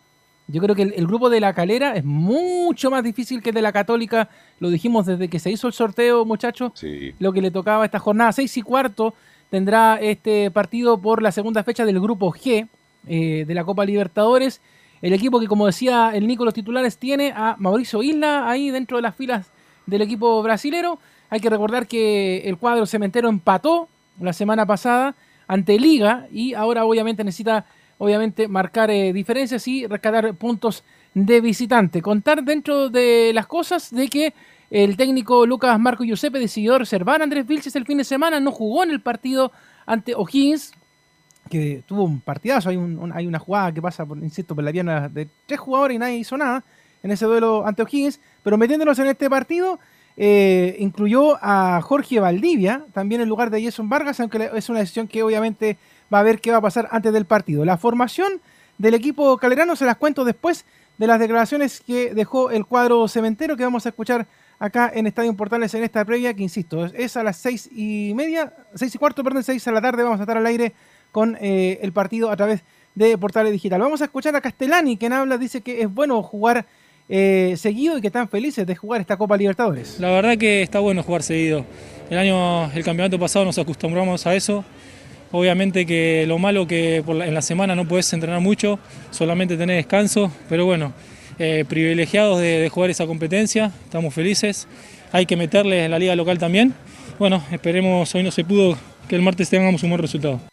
Yo creo que el, grupo de la Calera es mucho más difícil que el de la Católica. Lo dijimos desde que se hizo el sorteo, muchachos. Lo que le tocaba esta jornada, seis y cuarto, tendrá este partido por la segunda fecha del grupo G. Eh, de la Copa Libertadores. El equipo que, como decía el Nico, los titulares, tiene a Mauricio Isla ahí dentro de las filas del equipo brasilero. Hay que recordar que el cuadro cementero empató la semana pasada ante Liga y ahora obviamente necesita obviamente marcar eh, diferencias y rescatar puntos de visitante. Contar dentro de las cosas de que el técnico Lucas Marco Giuseppe decidió reservar a Andrés Vilches el fin de semana, no jugó en el partido ante O'Higgins, que tuvo un partidazo. Hay, un, hay una jugada que pasa, por, insisto, por la pierna de tres jugadores y nadie hizo nada en ese duelo ante O'Higgins. Pero metiéndonos en este partido, eh, incluyó a Jorge Valdivia, también en lugar de Jason Vargas, aunque es una decisión que obviamente va a ver qué va a pasar antes del partido. La formación del equipo calerano se las cuento después de las declaraciones que dejó el cuadro cementero que vamos a escuchar acá en Estadio Portales en esta previa, que insisto, es a las seis y media, seis y cuarto, perdón, seis a la tarde, vamos a estar al aire con eh, el partido a través de Portales Digital. Vamos a escuchar a Castellani, quien habla, dice que es bueno jugar eh, seguido y que están felices de jugar esta Copa Libertadores. La verdad que está bueno jugar seguido. El año, el campeonato pasado nos acostumbramos a eso. Obviamente que lo malo que en la semana no puedes entrenar mucho, solamente tener descanso, pero bueno, eh, privilegiados de, de, jugar esa competencia, estamos felices. Hay que meterle en la liga local también. Bueno, esperemos, hoy no se pudo, que el martes tengamos un buen resultado.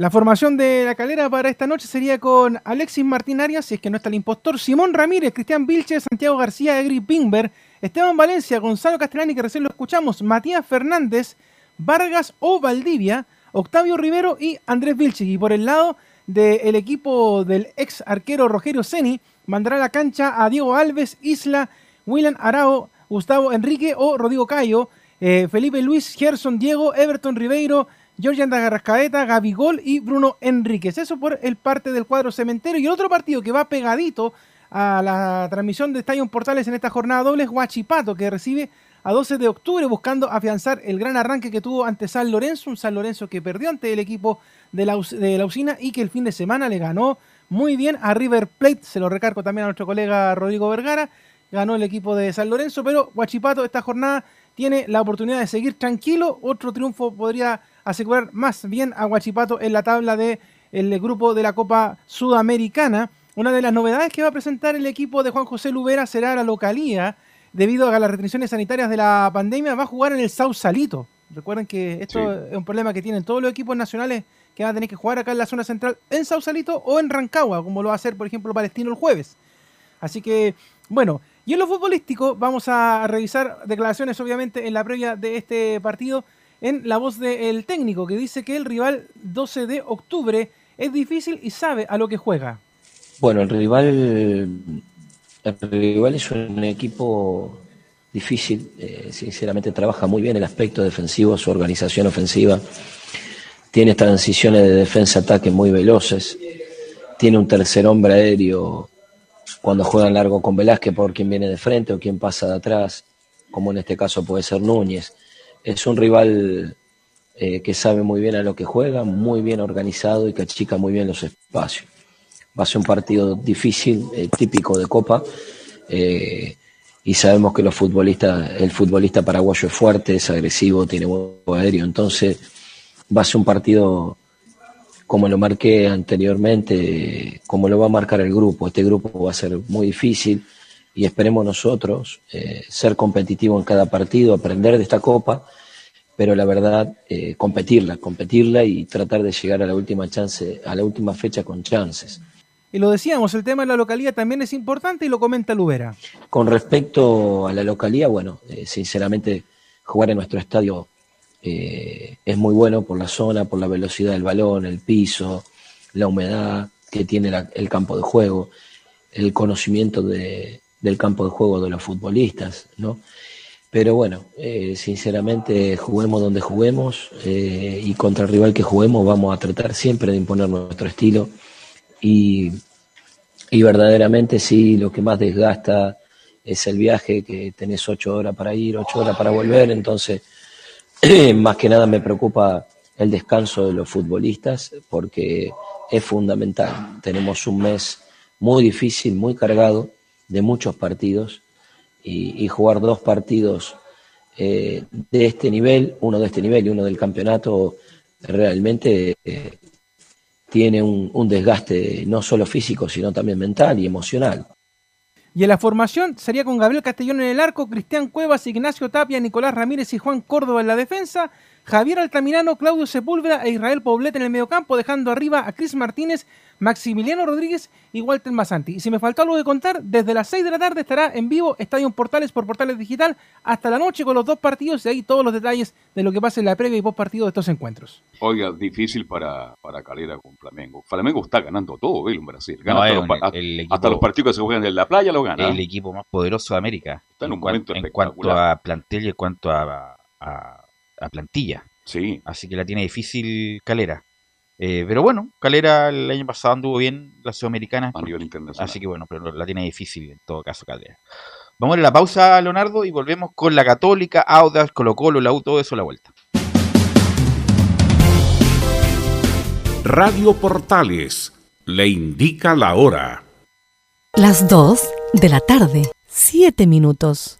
La formación de la calera para esta noche sería con Alexis Martín Arias, si es que no está el impostor, Simón Ramírez, Cristian Vilches, Santiago García, Egri Pingber, Esteban Valencia, Gonzalo Castellani, que recién lo escuchamos, Matías Fernández, Vargas o Valdivia, Octavio Rivero y Andrés Vilches. Y por el lado del equipo del ex arquero Rogerio Ceni, mandará a la cancha a Diego Alves, Isla, William Arao, Gustavo Enrique o Rodrigo Cayo, eh, Felipe Luis, Gerson Diego, Everton Ribeiro, Georgian Garrascaeta, Gabigol y Bruno Enríquez. Eso por el parte del cuadro cementero. Y el otro partido que va pegadito a la transmisión de Estadio Portales en esta jornada doble es Huachipato, que recibe a 12 de octubre buscando afianzar el gran arranque que tuvo ante San Lorenzo, un San Lorenzo que perdió ante el equipo de la, de la usina y que el fin de semana le ganó muy bien a River Plate, se lo recargo también a nuestro colega Rodrigo Vergara, ganó el equipo de San Lorenzo, pero Huachipato esta jornada tiene la oportunidad de seguir tranquilo, otro triunfo podría asegurar más bien a Guachipato en la tabla del el grupo de la Copa Sudamericana. Una de las novedades que va a presentar el equipo de Juan José Lubera será la localía. Debido a las restricciones sanitarias de la pandemia, va a jugar en el Sausalito. Recuerden que esto es un problema que tienen todos los equipos nacionales que van a tener que jugar acá en la zona central, en Sausalito o en Rancagua, como lo va a hacer, por ejemplo, Palestino el jueves. Así que, bueno, y en lo futbolístico vamos a revisar declaraciones, obviamente, en la previa de este partido en la voz del técnico que dice que el rival 12 de octubre es difícil y sabe a lo que juega. Bueno, el rival, es un equipo difícil, eh, sinceramente trabaja muy bien el aspecto defensivo, su organización ofensiva, tiene transiciones de defensa-ataque muy veloces, tiene un tercer hombre aéreo cuando juegan largo con Velázquez por quien viene de frente o quien pasa de atrás, como en este caso puede ser Núñez es un rival eh, que sabe muy bien a lo que juega, muy bien organizado y que achica muy bien los espacios. Va a ser un partido difícil, eh, típico de Copa, eh, y sabemos que los futbolistas, el futbolista paraguayo es fuerte, es agresivo, tiene buen aéreo, entonces va a ser un partido como lo marqué anteriormente, como lo va a marcar el grupo. Este grupo va a ser muy difícil, y esperemos nosotros eh, ser competitivos en cada partido, aprender de esta copa, pero la verdad, eh, competirla, competirla y tratar de llegar a la última chance, a la última fecha con chances. Y lo decíamos, el tema de la localidad también es importante y lo comenta Lubera. Con respecto a la localidad, bueno, eh, sinceramente jugar en nuestro estadio es muy bueno por la zona, por la velocidad del balón, el piso, la humedad que tiene el campo de juego, el conocimiento de, del campo de juego de los futbolistas, ¿no? Pero bueno, eh, sinceramente juguemos donde juguemos eh, y contra el rival que juguemos vamos a tratar siempre de imponer nuestro estilo y, y verdaderamente sí, lo que más desgasta es el viaje, que tenés ocho horas para ir, ocho horas para volver, entonces más que nada me preocupa el descanso de los futbolistas porque es fundamental. Tenemos un mes muy difícil, muy cargado de muchos partidos y, jugar dos partidos eh, de este nivel, uno de este nivel y uno del campeonato, realmente eh, tiene un, un desgaste no solo físico, sino también mental y emocional. Y en la formación sería con Gabriel Castellón en el arco, Cristian Cuevas, Ignacio Tapia, Nicolás Ramírez y Juan Córdoba en la defensa, Javier Altamirano, Claudio Sepúlveda e Israel Poblete en el mediocampo, dejando arriba a Cris Martínez, Maximiliano Rodríguez y Walter Masanti. Y si me faltó algo de contar, desde las 6 de la tarde estará en vivo Estadio Portales por Portales Digital hasta la noche con los dos partidos y ahí todos los detalles de lo que pasa en la previa y post partido de estos encuentros. Oiga, difícil para, para Calera con Flamengo. Flamengo está ganando todo, ¿eh? en Brasil. Gana hasta, los, partidos que se juegan en la playa lo gana. El equipo más poderoso de América. Está en, un momento En cuanto a plantel y en cuanto a a plantilla. Sí. Así que la tiene difícil Calera. Eh, pero bueno, Calera el año pasado anduvo bien la Sudamericana. A nivel internacional. Así que bueno, pero la tiene difícil en todo caso Calera. Vamos a la pausa, Leonardo, y volvemos con la Católica, Audas, Colo Colo, la U, todo eso a la vuelta. Radio Portales le indica la hora. Las 2 de la tarde, 7 minutos.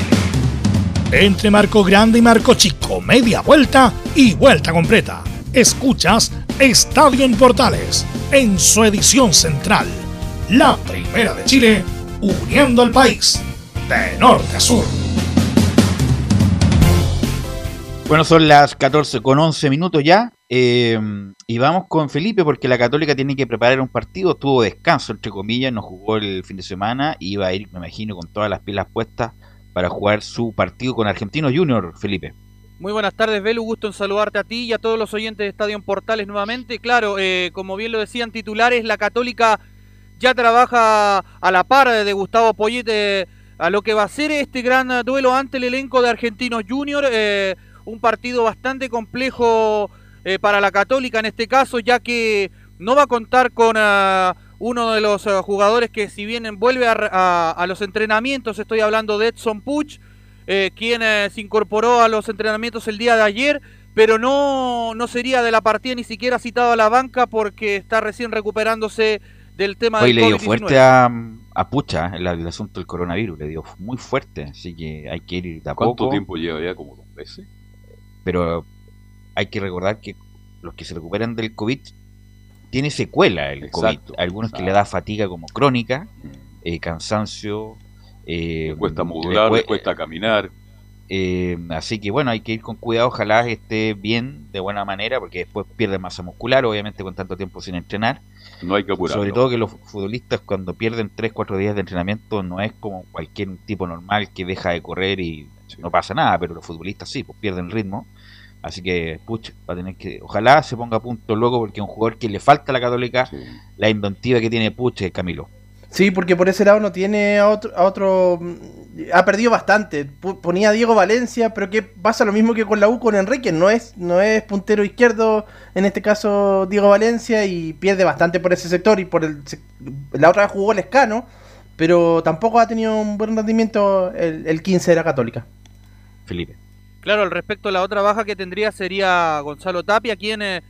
Entre Marco Grande y Marco Chico, media vuelta y vuelta completa. Escuchas Estadio en Portales en su edición central. La primera de Chile, uniendo al país de norte a sur. Bueno, son las 14 con 11 minutos ya. Eh, y vamos con Felipe porque la Católica tiene que preparar un partido. Tuvo descanso, entre comillas, no jugó el fin de semana. Iba a ir, me imagino, con todas las pilas puestas para jugar su partido con Argentinos Junior, Felipe. Muy buenas tardes, Belu. Gusto en saludarte a ti y a todos los oyentes de Estadio Portales nuevamente. Claro, eh, como bien lo decían titulares, la Católica ya trabaja a la par de Gustavo Poyete a lo que va a ser este gran duelo ante el elenco de Argentinos Junior. Eh, un partido bastante complejo eh, para la Católica en este caso, ya que no va a contar con ah, uno de los ah, jugadores que si bien vuelve a, a, los entrenamientos, estoy hablando de Edson Puch, eh, quien eh, se incorporó a los entrenamientos el día de ayer, pero no, no sería de la partida ni siquiera citado a la banca porque está recién recuperándose del tema Hoy le dio fuerte a, a Pucha el, el, asunto del coronavirus, le dio muy fuerte, así que hay que ir de a ¿Cuánto tiempo lleva ya? ¿Como dos meses? Pero hay que recordar que los que se recuperan del COVID tiene secuela el Exacto. COVID. Algunos que le da fatiga como crónica, eh, cansancio, eh, cuesta modular, le cuesta caminar. Eh, así que bueno, hay que ir con cuidado, ojalá esté bien, de buena manera, porque después pierde masa muscular, obviamente con tanto tiempo sin entrenar. No hay que apurar. Sobre todo que los futbolistas cuando pierden 3-4 días de entrenamiento no es como cualquier tipo normal que deja de correr y sí. no pasa nada, pero los futbolistas sí, pues pierden ritmo. Así que Puch va a tener que, ojalá se ponga a punto luego, porque es un jugador que le falta a la Católica sí. la inventiva que tiene Puch, Camilo. Sí, porque por ese lado no tiene a otro, a otro, ha perdido bastante. Ponía a Diego Valencia, pero que pasa lo mismo que con la U con Enrique, no es, no es puntero izquierdo, en este caso Diego Valencia, y pierde bastante por ese sector y por el la otra vez jugó el escano, pero tampoco ha tenido un buen rendimiento el, el 15 de la Católica. Felipe. Claro, al respecto a la otra baja que tendría sería Gonzalo Tapia, quien eh,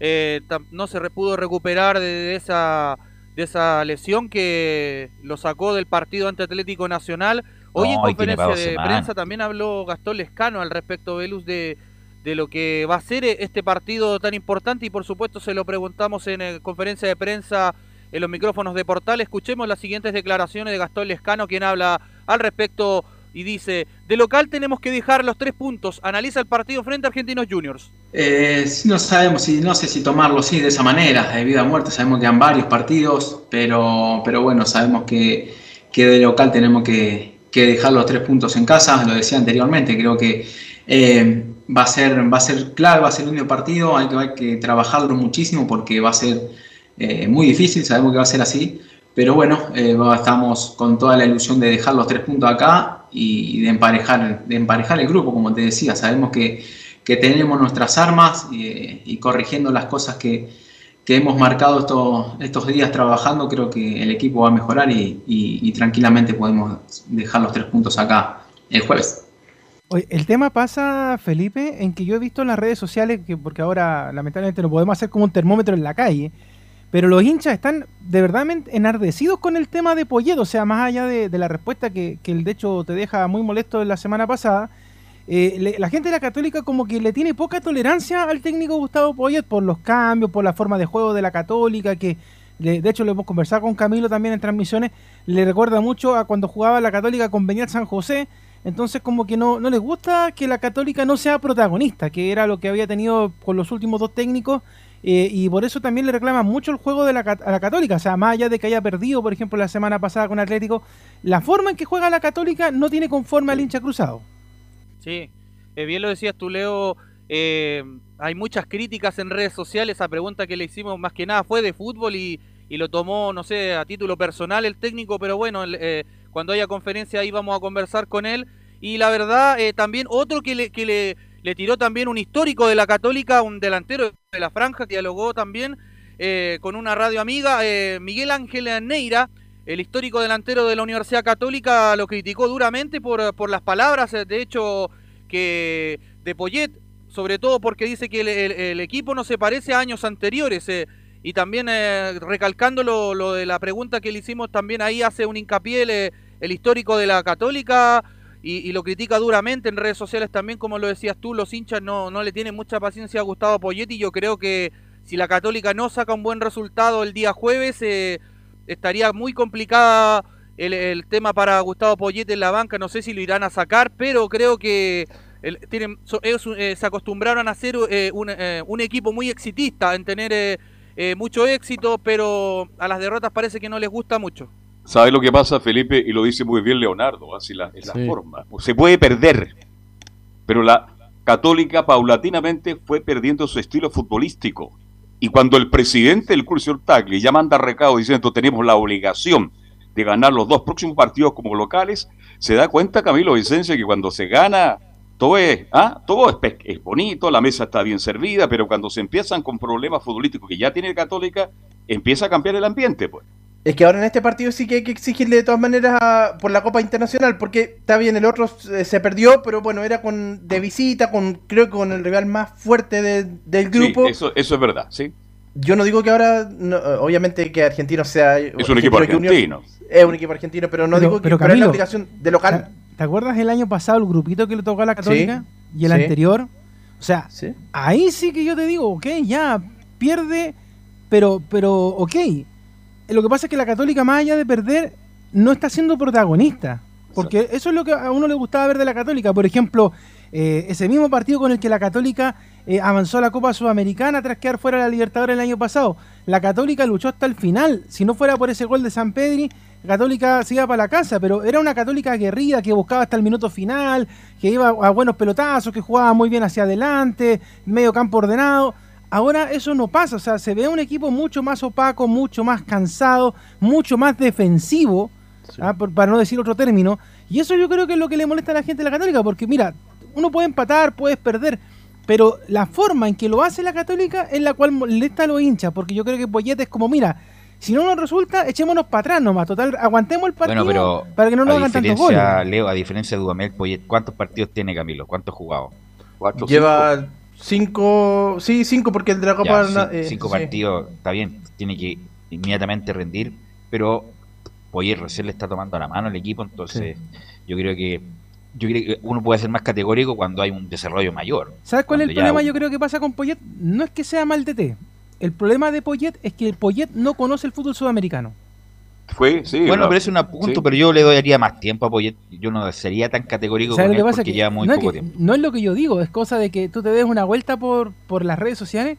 eh, no se pudo recuperar de, de esa de esa lesión que lo sacó del partido ante Atlético Nacional. Hoy no, en conferencia de prensa también habló Gastón Lescano al respecto, Velus, de, de lo que va a ser este partido tan importante y por supuesto se lo preguntamos en eh, conferencia de prensa en los micrófonos de Portal. Escuchemos las siguientes declaraciones de Gastón Lescano, quien habla al respecto y dice, de local tenemos que dejar los tres puntos, analiza el partido frente a Argentinos Juniors. Eh, no sabemos si, no sé si tomarlo así de esa manera, de vida a muerte, sabemos que han varios partidos, pero, pero bueno, sabemos que, que de local tenemos que, que, dejar los tres puntos en casa, lo decía anteriormente, creo que eh, va, a ser, va a ser clave, va a ser un único partido, hay que, hay que trabajarlo muchísimo porque va a ser eh, muy difícil, sabemos que va a ser así, pero bueno, estamos con toda la ilusión de dejar los tres puntos acá y de emparejar, de emparejar el grupo, como te decía. Sabemos que, que tenemos nuestras armas y, y corrigiendo las cosas que, que hemos marcado estos, estos días trabajando, creo que el equipo va a mejorar y, y, tranquilamente podemos dejar los tres puntos acá el jueves. El tema pasa, Felipe, en que yo he visto en las redes sociales, que porque ahora lamentablemente no podemos hacer como un termómetro en la calle, pero los hinchas están de verdad enardecidos con el tema de Poyet, o sea, más allá de, la respuesta que, que, de hecho te deja muy molesto la semana pasada, eh, le, la gente de la Católica como que le tiene poca tolerancia al técnico Gustavo Poyet por los cambios, por la forma de juego de la Católica, que le, de hecho lo hemos conversado con Camilo también en transmisiones, le recuerda mucho a cuando jugaba la Católica con Beñat San José, entonces como que no, no les gusta que la Católica no sea protagonista, que era lo que había tenido con los últimos dos técnicos, eh, y por eso también le reclaman mucho el juego de la, a la Católica. O sea, más allá de que haya perdido, por ejemplo, la semana pasada con Atlético, la forma en que juega la Católica no tiene conforme al hincha cruzado. Sí, eh, bien lo decías tú, Leo. Eh, hay muchas críticas en redes sociales. Esa pregunta que le hicimos más que nada fue de fútbol y, y lo tomó, no sé, a título personal el técnico, pero bueno, eh, cuando haya conferencia ahí vamos a conversar con él. Y la verdad, también otro que le, que le le tiró también un histórico de la Católica, un delantero de la franja, que dialogó también eh, con una radio amiga, eh, Miguel Ángel Neira, el histórico delantero de la Universidad Católica, lo criticó duramente por, por las palabras, de hecho, que de Poyet, sobre todo porque dice que el, equipo no se parece a años anteriores. Eh, y también eh, recalcando lo, lo, de la pregunta que le hicimos, también ahí hace un hincapié el, el histórico de la católica y, lo critica duramente en redes sociales también, como lo decías tú, los hinchas no, no le tienen mucha paciencia a Gustavo Poyetti. Yo creo que si la Católica no saca un buen resultado el día jueves, eh, estaría muy complicada el, tema para Gustavo Poyetti en la banca. No sé si lo irán a sacar, pero creo que tienen, ellos eh, se acostumbraron a ser eh, un, un, equipo muy exitista, en tener mucho éxito, pero a las derrotas parece que no les gusta mucho. ¿Sabes lo que pasa, Felipe? Y lo dice muy bien Leonardo, así la, es la forma. Se puede perder, pero la Católica paulatinamente fue perdiendo su estilo futbolístico. Y cuando el presidente del curso Tagli ya manda recado diciendo tenemos la obligación de ganar los dos próximos partidos como locales, se da cuenta Camilo Vicencia que cuando se gana todo es, ¿ah? todo es, es, bonito, la mesa está bien servida, pero cuando se empiezan con problemas futbolísticos que ya tiene Católica, empieza a cambiar el ambiente, pues. Es que ahora en este partido sí que hay que exigirle de todas maneras por la Copa Internacional, porque está bien, el otro se perdió, pero bueno, era con de visita, con creo que con el rival más fuerte del grupo. Sí, eso, eso es verdad, sí. Yo no digo que ahora, obviamente que Argentino sea... Es un equipo argentino. es un equipo argentino, pero no digo que pero la obligación de local. ¿Te acuerdas el año pasado el grupito que le tocó a la Católica? y el anterior. O sea, ahí sí que yo te digo, ok, ya, pierde, pero, pero, ok lo que pasa es que la Católica, más allá de perder, no está siendo protagonista. Porque eso es lo que a uno le gustaba ver de la Católica. Por ejemplo, eh, ese mismo partido con el que la Católica eh, avanzó a la Copa Sudamericana tras quedar fuera de la Libertadores el año pasado. La Católica luchó hasta el final. Si no fuera por ese gol de San Pedri, la Católica se iba para la casa, pero era una Católica aguerrida que buscaba hasta el minuto final, que iba a buenos pelotazos, que jugaba muy bien hacia adelante, medio campo ordenado. Ahora eso no pasa, o sea, se ve un equipo mucho más opaco, mucho más cansado, mucho más defensivo, ¿ah? para no decir otro término. Y eso yo creo que es lo que le molesta a la gente de la Católica, porque mira, uno puede empatar, puedes perder, pero la forma en que lo hace la Católica es la cual molesta a los hinchas, porque yo creo que Poyete es como, mira, si no nos resulta, echémonos para atrás nomás, total, aguantemos el partido para que no nos hagan tantos goles. Leo, a diferencia de Dudamel, Poyet, ¿cuántos partidos tiene Camilo? ¿Cuántos jugado? Lleva... Cinco, sí, cinco, porque el de la Copa. Eh, cinco partidos, está bien, tiene que inmediatamente rendir, pero Poyer recién le está tomando la mano al equipo, entonces yo creo que yo creo que uno puede ser más categórico cuando hay un desarrollo mayor. ¿Sabes cuál es el problema? Yo creo que pasa con Poyet. No es que sea mal DT. El problema de Poyet es que el Poyet no conoce el fútbol sudamericano. Fue, sí. Bueno, pero es un punto, pero yo le daría más tiempo a Poyet. Yo no sería tan categórico con él porque lleva muy poco tiempo. No es lo que yo digo, es cosa de que tú te des una vuelta por, por las redes sociales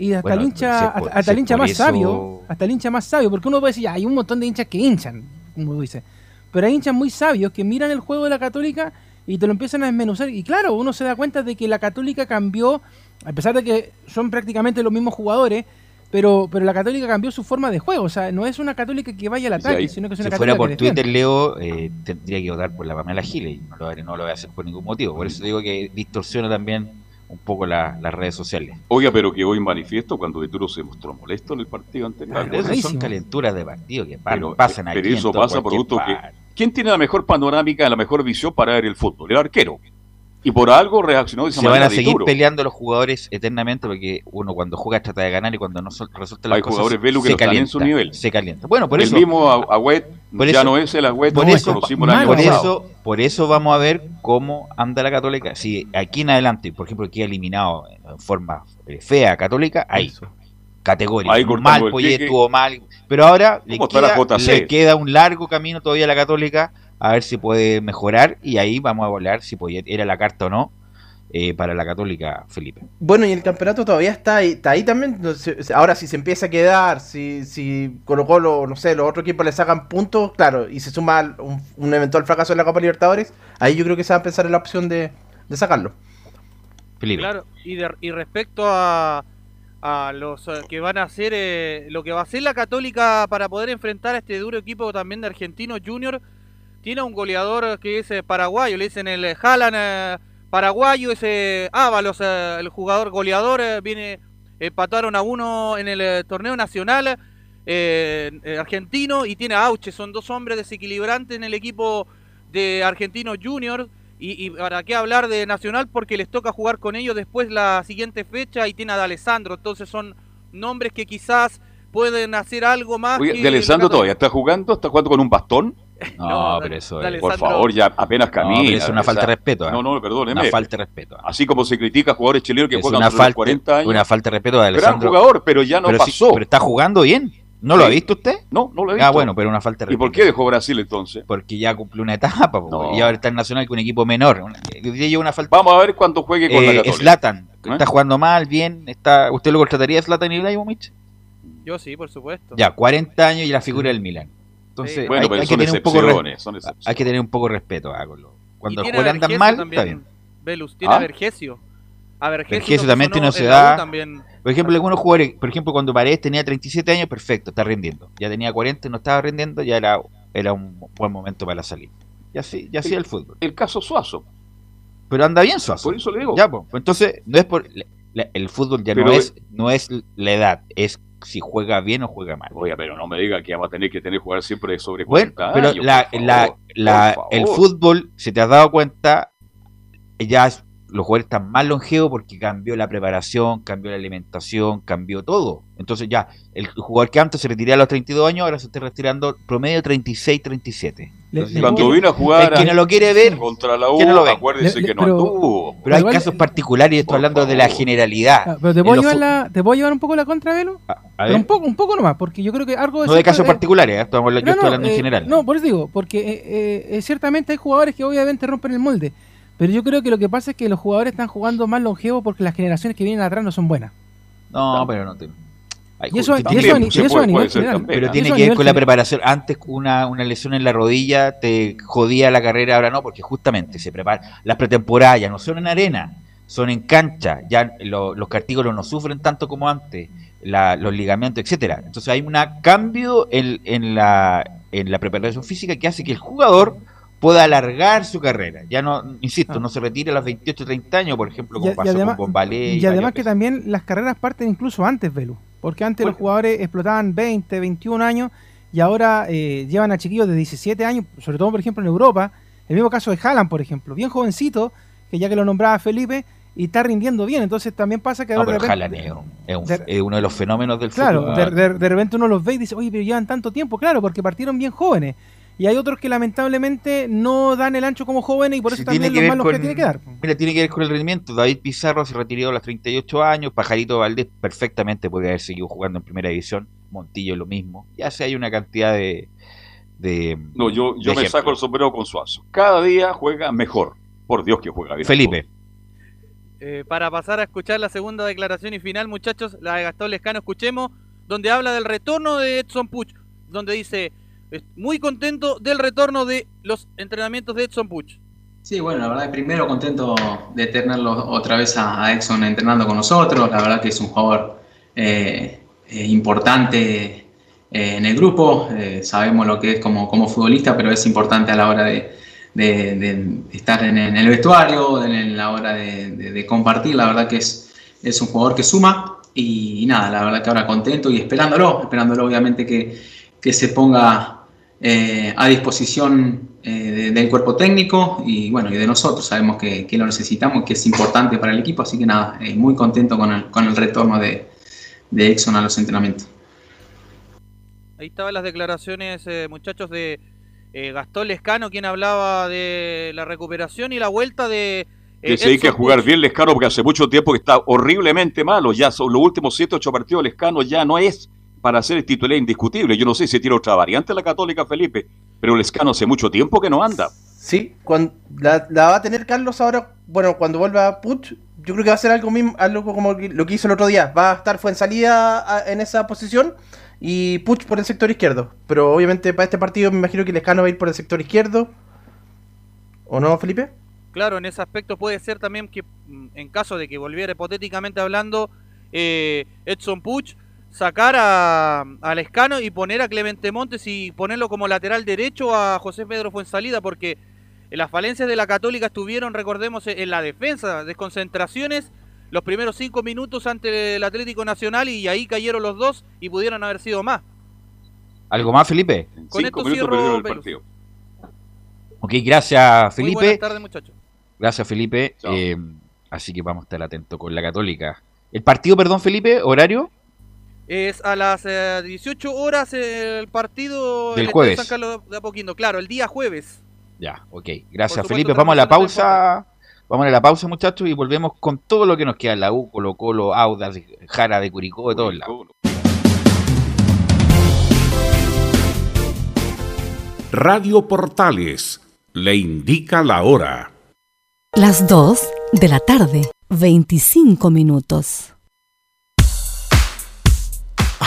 y hasta el hincha, hasta, el hincha más sabio, hasta el hincha más sabio, porque uno puede decir, hay un montón de hinchas que hinchan, como tú dices, pero hay hinchas muy sabios que miran el juego de la Católica y te lo empiezan a desmenuzar. Y claro, uno se da cuenta de que la Católica cambió, a pesar de que son prácticamente los mismos jugadores, pero, pero la Católica cambió su forma de juego. O sea, no es una Católica que vaya al ataque, sino que es una si fuera por Twitter, Leo, eh, tendría que votar por la Pamela Giles y no lo, no lo voy a hacer por ningún motivo. Por eso digo que distorsiona también un poco las redes sociales. Oiga, pero que hoy manifiesto cuando Vituro se mostró molesto en el partido anterior. Claro, son calenturas de partido que pasan aquí. Pero eso pasa por gusto que. ¿Quién tiene la mejor panorámica, la mejor visión para ver el fútbol? El arquero. Y por algo reaccionó de esa Se van a seguir peleando los jugadores eternamente porque uno cuando juega trata de ganar y cuando no resulta las Hay jugadores Velu que se calienta, en su nivel. Se calienta. Bueno, por el eso. El mismo Agüet ya no es el Agüet por eso, conocimos el año por eso, por eso vamos a ver cómo anda la Católica. Si aquí en adelante, por ejemplo, queda eliminado en forma fea Católica, ahí. Categoría. mal, Poyet estuvo mal. Pero ahora le queda, le queda un largo camino todavía a la Católica a ver si puede mejorar y ahí vamos a volar si era la carta o no eh, para la Católica, Felipe. Bueno, y el campeonato todavía está ahí, está ahí también. Ahora, si se empieza a quedar, si, si Colo Colo, no sé, los otros equipos le sacan puntos, claro, y se suma un, eventual fracaso en la Copa Libertadores, ahí yo creo que se va a pensar en la opción de, sacarlo. Felipe. Claro, y, y respecto a, a los eh, que van a hacer, eh, lo que va a hacer la Católica para poder enfrentar a este duro equipo también de Argentino Junior tiene un goleador que es eh, paraguayo, le dicen el Jalan eh, paraguayo, ese Ábalos, eh, el jugador goleador, viene, empataron a uno en el torneo nacional argentino y tiene a Auche, son dos hombres desequilibrantes en el equipo de Argentino Junior. Y, para qué hablar de Nacional porque les toca jugar con ellos después la siguiente fecha y tiene a Alessandro, entonces son nombres que quizás pueden hacer algo más. Oye, que ¿De Alessandro todavía está jugando? ¿Está jugando con un bastón? No, pero eso dale, es. Por Sandro. favor, ya apenas No, camina. pero es una falta de respeto. ¿ah? No, no, perdóneme. Una falta de respeto. ¿ah? Así como se critica a jugadores chilenos que Es juegan una falta, 40 años. una falta de respeto Gran Alessandro. jugador, pero ya no pero sí, pasó. pero está jugando bien. ¿No lo ha visto usted? No, no lo he visto. Ah, bueno, pero una falta de ¿Y por respeto. qué dejó Brasil entonces? Porque ya cumplió una etapa, No. y ahora está en Nacional con un equipo menor. Una- una falta. Vamos a ver cuánto juegue con la Eh, Católica. Zlatan, ¿Eh? está jugando mal, bien. Está, ¿Usted lo contrataría a Zlatan Ibrahimovic? Yo sí, por supuesto. Ya, 40 años y la figura del Milan. Entonces, Bueno, hay, pero hay que tener un poco son hay que tener un poco de respeto ah, con lo- Cuando los jugadores andan mal, Vergesio está bien. también, Velus, tiene ¿Ah? a Vergesio. A Vergesio, también no se da. también. Por ejemplo, algunos jugadores, por ejemplo, cuando Paredes tenía 37 años, perfecto, está rindiendo. Ya tenía 40 y no estaba rindiendo, ya era, era un buen momento para salir. Y así, y así El- el fútbol. El caso Suazo. Pero anda bien Suazo. Por eso le digo. Ya, pues. Entonces, no es por. la- la- el fútbol ya no es, no es la edad, es si juega bien o juega mal. Oye, pero no me diga que vamos a tener que tener que jugar siempre sobre Bueno, 40 pero años, la, la, la- el fútbol, si te has dado cuenta, ya es- los jugadores están más longevos porque cambió la preparación, cambió la alimentación, cambió todo. Entonces ya, el jugador que antes se retiraba a los 32 años, ahora se está retirando promedio 36, 37. Le- Entonces, Cuando vino a jugar que no lo quiere ver, contra la U, que no lo ve. acuérdense Le- que no pero- anduvo. pero hay casos particulares y estoy hablando de la generalidad. Ah, pero te puedo, llevar la, te puedo llevar un poco la contra, Velo. A- a Pero un poco, un poco nomás, porque yo creo que algo no de casos es- particulares, ¿eh? Estamos yo estoy hablando en eh, general. No, por eso digo, porque eh, eh, eh, ciertamente hay jugadores que obviamente rompen el molde. Pero yo creo que lo que pasa es que los jugadores están jugando más longevos porque las generaciones que vienen atrás no son buenas. No, pero no te. hay Y eso- y eso y eso puede- a nivel general. también, Pero tiene que ver con la preparación. Antes una, una lesión en la rodilla te jodía la carrera, ahora no, porque justamente se prepara. Las pretemporadas ya no son en arena, son en cancha. Ya lo- los cartílados no sufren tanto como antes, la- los ligamentos, etcétera. Entonces hay un cambio en, en la, en la preparación física que hace que el jugador pueda alargar su carrera. Ya no, insisto, Ah. no se retire a los 28, 30 años, por ejemplo, Y- como y pasó además- con Bombalé. Y además varias que veces. también las carreras parten incluso antes, Velu. Porque antes los jugadores explotaban 20, 21 años y ahora eh, llevan a chiquillos de 17 años, sobre todo por ejemplo en Europa. El mismo caso de Haaland, por ejemplo, bien jovencito, que ya que lo nombraba Felipe, y está rindiendo bien. Entonces también pasa que No, pero de repente- Haaland es, un- es un- de- es uno de los fenómenos del Claro, fútbol. de, de- de repente uno los ve y dice, oye, pero llevan tanto tiempo, claro, porque partieron bien jóvenes. Y hay otros que lamentablemente no dan el ancho como jóvenes y por eso Sí, también los malos con- que tiene que dar. Mira, tiene que ver con el rendimiento. David Pizarro se retiró a los 38 años. Pajarito Valdés perfectamente podría haber seguido jugando en primera división. Montillo lo mismo. Ya sé, hay una cantidad de. de No, yo, yo de me saco el sombrero con Suazo. Cada día juega mejor. Por Dios que juega bien. Felipe. Eh, para pasar a escuchar la segunda declaración y final, muchachos, la de Gastón Lescano, escuchemos, donde habla del retorno de Edson Puch, donde dice, "Es muy contento del retorno de los entrenamientos de Edson Puch. Sí, bueno, la verdad, primero contento de tenerlo otra vez a, Exxon entrenando con nosotros. La verdad que es un jugador eh, eh, importante eh, en el grupo. Sabemos lo que es como, como futbolista, pero es importante a la hora de, estar en, el vestuario, en la hora de, compartir. La verdad que es, es un jugador que suma. Y, nada, la verdad que ahora contento y esperándolo, esperándolo obviamente que, que se ponga eh, a disposición eh, de- del cuerpo técnico y bueno, y de nosotros. Sabemos que, que lo necesitamos, que es importante para el equipo, así que nada, eh, muy contento con el, con el retorno de, de Exxon a los entrenamientos. Ahí estaban las declaraciones, eh, muchachos, de eh, Gastón Lescano, quien hablaba de la recuperación y la vuelta de... Que se hay que Edson jugar bien Lescano porque hace mucho tiempo que está horriblemente malo. Ya son los últimos 7 8 partidos Lescano ya no es para ser el titular indiscutible. Yo no sé si tiene otra variante la Católica Felipe, pero Lescano hace mucho tiempo que no anda. Sí, cuando la, la va a tener Carlos ahora, bueno, cuando vuelva Puch, yo creo que va a ser algo mismo, algo como lo que hizo el otro día. Va a estar fue en salida en esa posición y Puch por el sector izquierdo. Pero obviamente para este partido me imagino que Lescano va a ir por el sector izquierdo. ¿O no, Felipe? Claro, en ese aspecto puede ser también que mm, en caso de que volviera hipotéticamente hablando eh, Edson Puch, sacar a, a Lescano y poner a Clemente Montes y ponerlo como lateral derecho a José Pedro Fuensalida, porque las falencias de la Católica estuvieron, recordemos, en la defensa, desconcentraciones, los primeros cinco minutos ante el Atlético Nacional y ahí cayeron los dos y pudieron haber sido más. ¿Algo más, Felipe? Con Cinco esto minutos cierro, perdieron el partido. Ok, gracias, Muy Felipe. buenas tardes, muchachos. Gracias, Felipe. Eh, así que vamos a estar atentos con la Católica. ¿El partido, perdón, Felipe? ¿Horario? Es a las 18 horas el partido del jueves. San Carlos de Apoquindo, claro, el día jueves. Ya, ok. Gracias, Felipe. Vamos a la pausa. Vamos a la pausa, muchachos, y volvemos con todo lo que nos queda. La U, Colo Colo, Audas, Jara de Curicó, de todos lados. Radio Portales le indica la hora. Las 2 de la tarde, 25 minutos.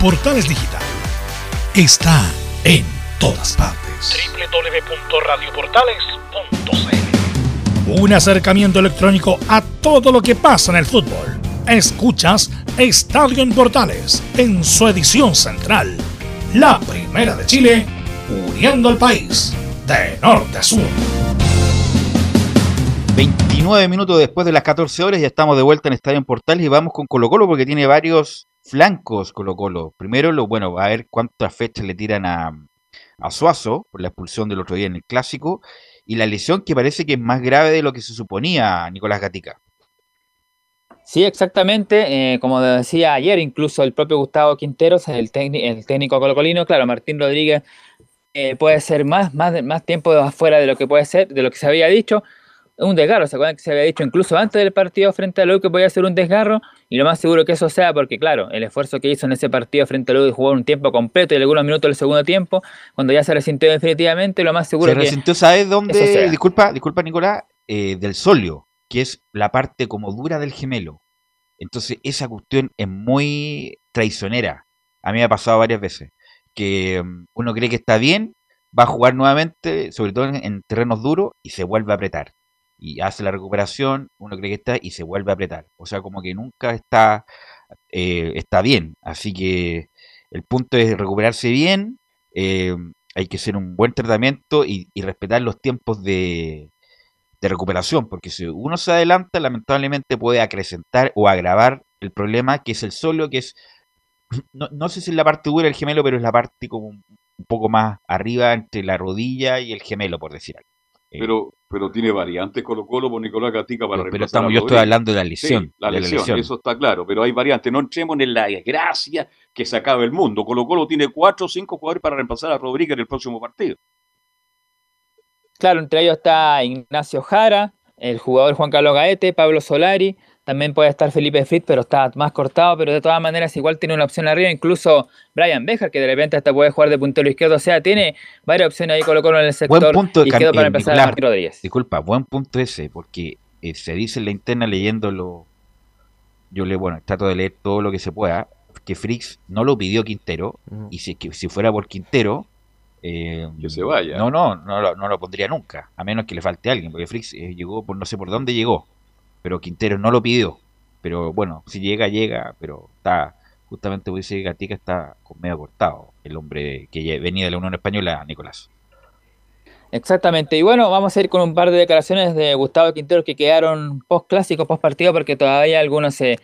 Portales Digital está en todas partes. www.radioportales.cl Un acercamiento electrónico a todo lo que pasa en el fútbol. Escuchas Estadio en Portales en su edición central. La primera de Chile, uniendo al país de norte a sur. 29 minutos después de las 14 horas ya estamos de vuelta en Estadio en Portales y vamos con Colo Colo porque tiene varios flancos Colo Colo. Primero, lo, bueno, a ver cuántas fechas le tiran a, a Suazo por la expulsión del otro día en el Clásico y la lesión que parece que es más grave de lo que se suponía, Nicolás Gatica. Sí, exactamente. Eh, como decía ayer, incluso el propio Gustavo Quinteros, el, el técnico colocolino, claro, Martín Rodríguez eh, puede ser más, más, más tiempo afuera de lo que puede ser, de lo que se había dicho. Un desgarro, ¿se acuerdan que se había dicho incluso antes del partido frente a Lugo que podía ser un desgarro? Y lo más seguro que eso sea porque, claro, el esfuerzo que hizo en ese partido frente a Lugo de jugar un tiempo completo y algunos minutos del segundo tiempo, cuando ya se resintió definitivamente, lo más seguro se que. resintió, ¿sabes dónde? Disculpa, disculpa, Nicolás, eh, del solio, que es la parte como dura del gemelo. Entonces, esa cuestión es muy traicionera. A mí me ha pasado varias veces. Que um, uno cree que está bien, va a jugar nuevamente, sobre todo en, en terrenos duros, y se vuelve a apretar y hace la recuperación, uno cree que está y se vuelve a apretar. O sea, como que nunca está, eh, está bien. Así que el punto es recuperarse bien, eh, hay que hacer un buen tratamiento y, y respetar los tiempos de, recuperación, porque si uno se adelanta, lamentablemente puede acrecentar o agravar el problema que es el solo, que es, no, no sé si es la parte dura del gemelo, pero es la parte como un poco más arriba entre la rodilla y el gemelo, por decir algo. Pero, pero tiene variantes Colo Colo por Nicolás Gatica para pero, pero estamos, yo estoy hablando de la lesión. Sí, la, de lesión, la lesión, eso está claro, pero hay variantes. No entremos en la desgracia que se acabe el mundo. Colo Colo tiene cuatro o cinco jugadores para reemplazar a Rodríguez en el próximo partido. Claro, entre ellos está Ignacio Jara, el jugador Juan Carlos Gaete, Pablo Solari, también puede estar Felipe Fritz, pero está más cortado, pero de todas maneras igual tiene una opción arriba, incluso Brian Bejar, que de repente hasta puede jugar de puntero izquierdo, o sea, tiene varias opciones ahí Colo Colo en el sector Buen punto izquierdo para eh, empezar Nicolás, a Martín Rodríguez. Disculpa, buen punto ese, porque eh, se dice en la interna leyéndolo, yo le, bueno, trato de leer todo lo que se pueda, que Frix no lo pidió Quintero, y si, que, si fuera por Quintero, eh, Que se vaya. No, no, no lo, no lo pondría nunca, a menos que le falte alguien, porque Frix eh, llegó por no sé por dónde llegó, pero Quintero no lo pidió. Pero bueno, si llega, llega, pero está, justamente por dice Gatica está medio cortado, el hombre que venía de la Unión Española, Nicolás. Exactamente, y bueno, vamos a ir con un par de declaraciones de Gustavo Quintero que quedaron post clásico, post partido, porque todavía algunos eh,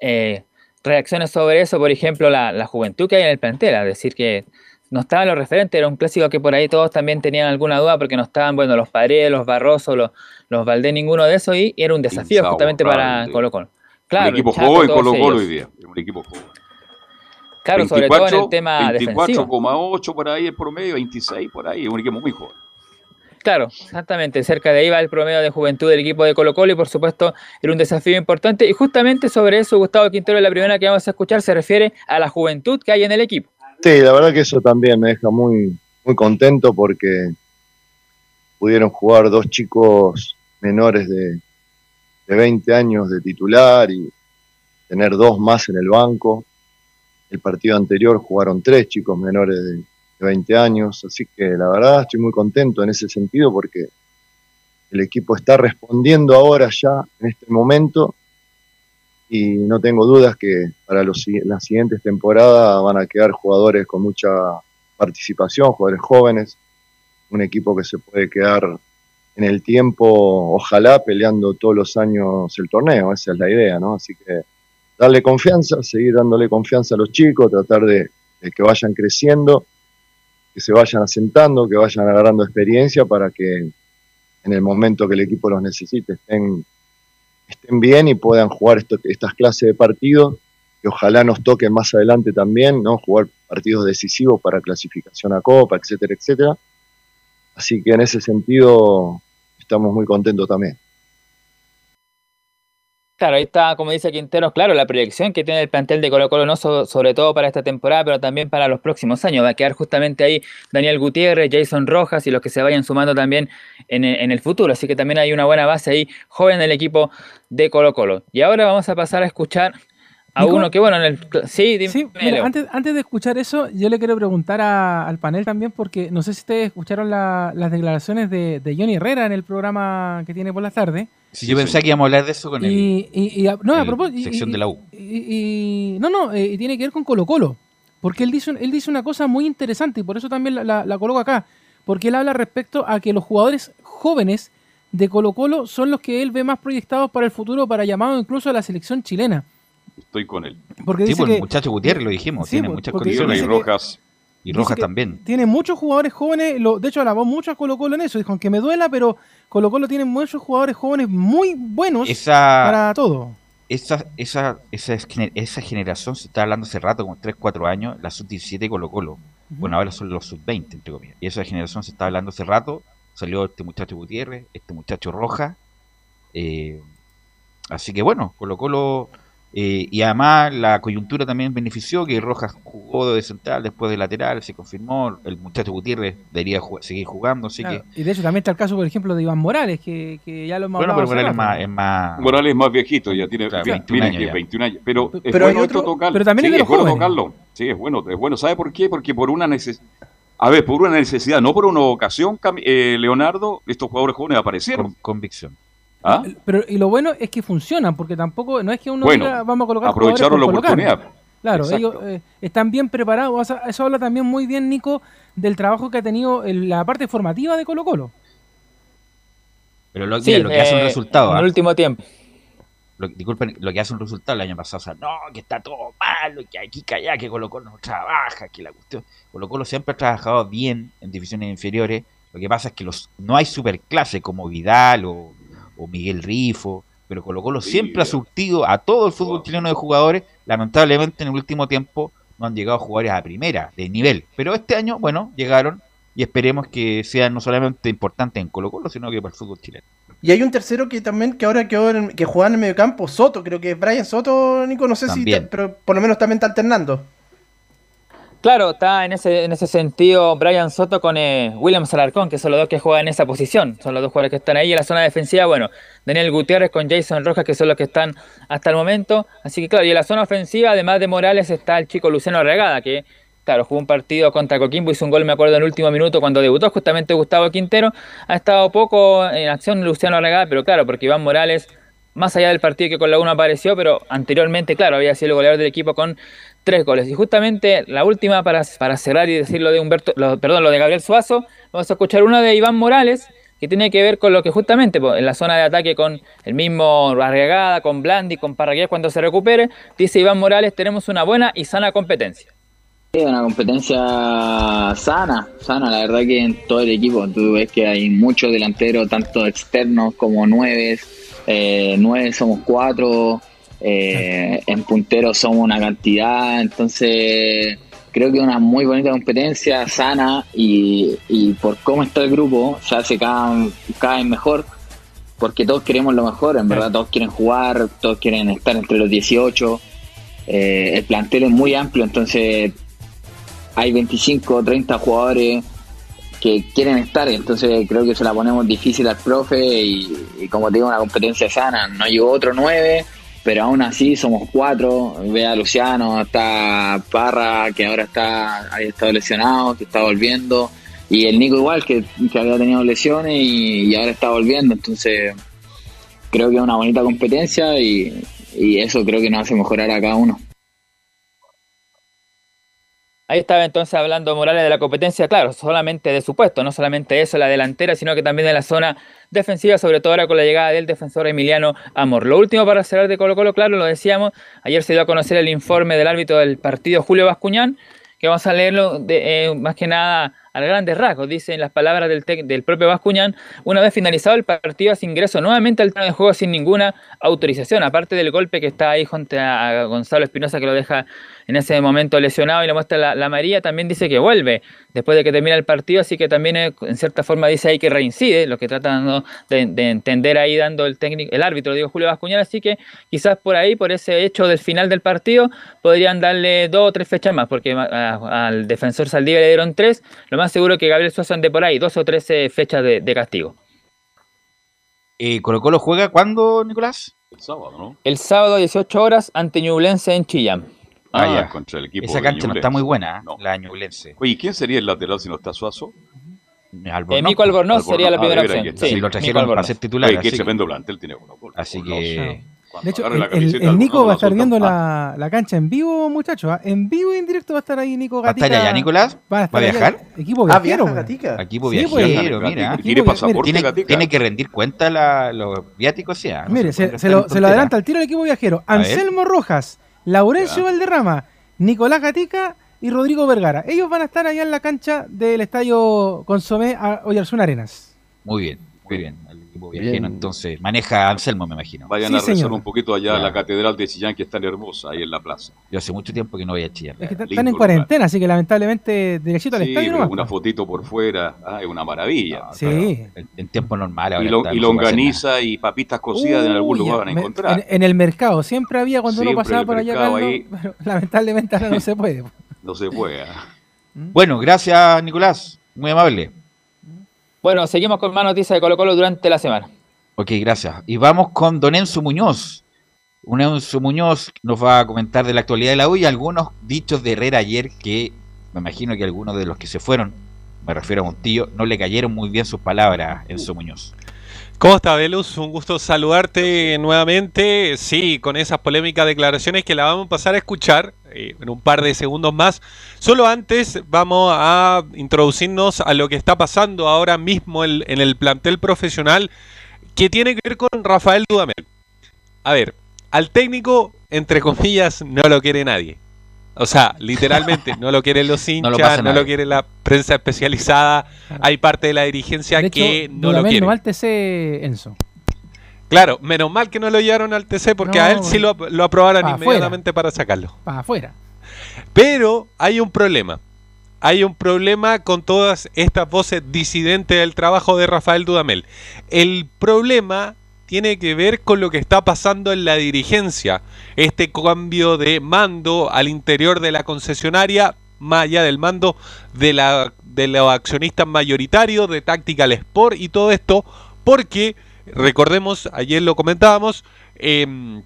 eh, reacciones sobre eso, por ejemplo, la, la juventud que hay en el plantel, es decir, que no estaban los referentes, era un clásico que por ahí todos también tenían alguna duda porque no estaban, bueno, los Paredes, los Barroso, los, los Valdés, ninguno de esos, y era un desafío justamente para Colo Colo. Claro, un equipo joven Colo Colo hoy día. Un equipo joven. Claro, sobre todo en el tema defensivo. 24,8 por ahí el promedio, 26 por ahí. Un equipo muy joven. Claro, exactamente, cerca de ahí va el promedio de juventud del equipo de Colo Colo y por supuesto era un desafío importante y justamente sobre eso Gustavo Quintero, la primera que vamos a escuchar, se refiere a la juventud que hay en el equipo. Sí, la verdad que eso también me deja muy, muy contento porque pudieron jugar dos chicos menores de, de 20 años de titular y tener dos más en el banco. El partido anterior jugaron tres chicos menores de, de 20 años, así que la verdad estoy muy contento en ese sentido porque el equipo está respondiendo ahora ya en este momento y no tengo dudas que para los, las siguientes temporadas van a quedar jugadores con mucha participación, jugadores jóvenes, un equipo que se puede quedar en el tiempo, ojalá peleando todos los años el torneo, esa es la idea, ¿no? Así que darle confianza, seguir dándole confianza a los chicos, tratar de que vayan creciendo, que se vayan asentando, que vayan agarrando experiencia para que en el momento que el equipo los necesite estén estén bien y puedan jugar estas clases de partidos, que ojalá nos toquen más adelante también, ¿no? Jugar partidos decisivos para clasificación a Copa, etcétera, etcétera. Así que en ese sentido estamos muy contentos también. Claro, ahí está, como dice Quintero, claro, la proyección que tiene el plantel de Colo Colo, no so- sobre todo para esta temporada, pero también para los próximos años. Va a quedar justamente ahí Daniel Gutiérrez, Jason Rojas y los que se vayan sumando también en, e- en el futuro. Así que también hay una buena base ahí, joven del equipo de Colo Colo. Y ahora vamos a pasar a escuchar a Nico. uno que, bueno, en el... Sí, dime, Sí, mira, antes, antes de escuchar eso, yo le quiero preguntar a- al panel también, porque no sé si ustedes escucharon la- las declaraciones de, de Johnny Herrera en el programa que tiene por la tarde. Si yo pensé que íbamos a hablar de eso con el, Y, y- y a- no, a propósito. sección y- de la U. y- y- no, no, eh, y tiene que ver con Colo Colo. Porque él dice, él dice una cosa muy interesante y por eso también la, la- la coloco acá. Porque él habla respecto a que los jugadores jóvenes de Colo Colo son los que él ve más proyectados para el futuro, para llamado incluso a la selección chilena. Estoy con él. Porque Sí, dice pues, que- el muchacho Gutiérrez lo dijimos, Sí, tiene pues, muchas condiciones. Y Rojas. Y Rojas también. Tiene muchos jugadores jóvenes, lo, de hecho alabó mucho a Colo Colo en eso, dijo, aunque me duela, pero Colo Colo tiene muchos jugadores jóvenes muy buenos Esa, para todo. esa, esa, esa, esa generación se está hablando hace rato, como 3, 4 años, la sub-17 Colo Colo. Bueno, ahora son los sub-20, entre comillas. Y esa generación se está hablando hace rato. Salió este muchacho Gutiérrez, este muchacho Roja. eh, así que bueno, Colo Colo. Eh, y además la coyuntura también benefició que Rojas jugó de central, después de lateral, se confirmó. El muchacho Gutiérrez debería ju- seguir jugando, así Claro, que. Y de hecho también está el caso, por ejemplo, de Iván Morales, que, que ya lo hemos Bueno, pero Morales es más, es más. Morales es más viejito, ya tiene Claro, 20, 21 miren años que ya. 21 años. Pero, es pero hay bueno otro- esto tocarlo. pero también sí, es de los bueno tocarlo. Sí, es bueno, es bueno. ¿Sabe por qué? Porque por una necesidad. A ver, por una necesidad, no por una ocasión, eh, Leonardo, estos jugadores jóvenes aparecieron. Con convicción. ¿Ah? Pero y lo bueno es que funcionan, porque tampoco, no es que uno Bueno, diga, vamos a colocar aprovecharon la oportunidad. Claro, Exacto. ellos eh, están bien preparados. O sea, eso habla también muy bien, Nico, del trabajo que ha tenido el- la parte formativa de Colo Colo. Pero lo, Sí, mira, lo que hace un eh, resultado. En ¿ah? el último tiempo. lo, disculpen, lo que hace un resultado el año pasado, o sea, no, que está todo malo, que aquí, que allá, que Colo Colo no trabaja, que la cuestión. Colo Colo siempre ha trabajado bien en divisiones inferiores. Lo que pasa es que los no hay superclase como Vidal o, o Miguel Rifo, pero Colo Colo siempre ha surtido a todo el fútbol chileno de jugadores. Lamentablemente en el último tiempo no han llegado jugadores a primera, de nivel. Pero este año, bueno, llegaron y esperemos que sean no solamente importantes en Colo Colo, sino que para el fútbol chileno. Y hay un tercero que también, que ahora quedó en, que jugaba en el medio campo, Soto, creo que es Brian Soto, Nico, no sé También. si, pero por lo menos también está alternando. Claro, está en ese, en ese sentido Brian Soto con eh, William Salarcón, que son los dos que juegan en esa posición. Son los dos jugadores que están ahí en la zona defensiva. Bueno, Daniel Gutiérrez con Jason Rojas, que son los que están hasta el momento. Así que claro, y en la zona ofensiva, además de Morales, está el chico Luciano Regada, que claro, jugó un partido contra Coquimbo, hizo un gol, me acuerdo, en el último minuto cuando debutó justamente Gustavo Quintero. Ha estado poco en acción Luciano Regada, pero claro, porque Iván Morales, más allá del partido que con la 1 apareció, pero anteriormente, claro, había sido el goleador del equipo con tres goles. Y justamente la última para, para cerrar y decir lo de Humberto, perdón, lo de Gabriel Suazo, vamos a escuchar una de Iván Morales que tiene que ver con lo que justamente po, en la zona de ataque con el mismo Arriagada, con Blandi, con Parragués cuando se recupere, dice Iván Morales, tenemos una buena y sana competencia. Sí, una competencia sana, sana, la verdad que en todo el equipo. Tú ves que hay muchos delanteros, tanto externos como nueves. Eh, nueve somos cuatro, eh, en punteros somos una cantidad. Entonces, creo que una muy bonita competencia, sana y, y por cómo está el grupo, se hace cada, cada vez mejor. Porque todos queremos lo mejor, en verdad, todos quieren jugar, todos quieren estar entre los 18. Eh, el plantel es muy amplio, entonces hay 25 o 30 jugadores que quieren estar, entonces creo que se la ponemos difícil al profe y, y como te digo, una competencia sana. No llegó otro 9, pero aún así somos cuatro. Ve a Luciano, está Parra, que ahora está había estado lesionado, que está volviendo, y el Nico igual, que, había tenido lesiones y, y ahora está volviendo, entonces creo que es una bonita competencia y, y eso creo que nos hace mejorar a cada uno. Ahí estaba entonces hablando Morales de la competencia, claro, solamente de su puesto, no solamente eso, la delantera, sino que también de la zona defensiva, sobre todo ahora con la llegada del defensor Emiliano Amor. Lo último para cerrar de Colo Colo, claro, lo decíamos, ayer se dio a conocer el informe del árbitro del partido Julio Bascuñán, que vamos a leerlo de, eh, más que nada al grandes rasgos, dicen las palabras del, del propio Bascuñán, una vez finalizado el partido hace ingreso nuevamente al terreno de juego sin ninguna autorización, aparte del golpe que está ahí junto a Gonzalo Espinosa que lo deja en ese momento lesionado y le muestra la, María, también dice que vuelve después de que termina el partido, así que también eh, en cierta forma dice ahí que reincide, lo que tratan ¿no? de, de entender ahí dando el técnico, el árbitro, digo Julio Bascuñán, así que quizás por ahí, por ese hecho del final del partido, podrían darle dos o tres fechas más, porque a- al defensor Saldívar le dieron tres, seguro es que Gabriel Suazo ande por ahí, dos o tres eh, fechas de, de castigo. Eh, ¿Colo Colo juega cuándo, Nicolás? El sábado, ¿no? El sábado 18 horas ante Ñublense en Chillán. Ah, Ah, ya. contra el equipo Esa de cancha no está muy buena, ¿eh? la ñublense. Oye, ¿quién sería el lateral si no está Suazo? Eh, Mico Albornoz sería la primera Ah, opción. está. Sí, lo trajeron para Albornoz. ser titular. Oye, qué así que- tremendo plantel tiene Colo Colo. Así que. De hecho, la el, Nico va a estar viendo la, la cancha en vivo, muchachos. ¿ah? En vivo y en directo va a estar ahí Nico ¿Va a Gatica. estar allá, Nicolás? ¿Va a estar viajar? Equipo Ah, viajero. viaja weón. Gatica. Equipo Sí, viajero, pues, mira. Gatica. ¿Quiere pasaporte, Tiene, Gatica? tiene que rendir cuenta la, los viáticos, sí. ah, no Mire, se lo, se lo adelanta al tiro el equipo viajero. Anselmo Rojas, Laurencio Valderrama, Nicolás Gatica y Rodrigo Vergara. Ellos van a estar allá en la cancha del estadio Consomé a Oyarzún Arenas. Muy bien, muy bien. Bien. viajero, entonces, maneja a Anselmo, me imagino. Vayan Sí, a rezar señor. un poquito allá a la catedral de Chillán, que es tan hermosa, ahí en la plaza. Yo hace mucho tiempo que no voy a Chillán. Es que están en lugar. cuarentena, así que lamentablemente derechito al Sí, estadio pero una fotito por fuera, ah, es una maravilla. Sí. En, en tiempo normal Y, lo- está, y longaniza y papitas cocidas en algún lugar van a encontrar. En, en el mercado, siempre había cuando uno pasaba por allá, mercado Carlos, ahí. pero lamentablemente ahora no se puede. No se puede. nada. Bueno, gracias, Nicolás. Muy amable. Bueno, seguimos con más noticias de Colo Colo durante la semana. Ok, gracias. Y vamos con Don Enzo Muñoz. Un Enzo Muñoz nos va a comentar de la actualidad de la U y algunos dichos de Herrera ayer que me imagino que algunos de los que se fueron, me refiero a un tío, no le cayeron muy bien sus palabras, Enzo Muñoz. ¿Cómo está, Velus? Un gusto saludarte nuevamente. Sí, con esas polémicas declaraciones que la vamos a pasar a escuchar eh, en un par de segundos más. Solo antes vamos a introducirnos a lo que está pasando ahora mismo en el plantel profesional que tiene que ver con Rafael Dudamel. A ver, al técnico, entre comillas, no lo quiere nadie. O sea, literalmente, no lo quieren los No lo hinchas, no lo, quiere la prensa especializada. Hay parte de la dirigencia De hecho, que no lo Dudamel quiere. no al TC Enzo. Claro, menos mal que no lo llevaron al TC porque No, a él sí lo, lo aprobaron inmediatamente para sacarlo. Para afuera. Pero hay un problema. hay un problema con todas estas voces disidentes del trabajo de Rafael Dudamel. El problema tiene que ver con lo que está pasando en la dirigencia. Este cambio de mando al interior de la concesionaria, más allá del mando de, la, de los accionistas mayoritarios, de Tactical Sport y todo esto, porque, recordemos, ayer lo comentábamos, em,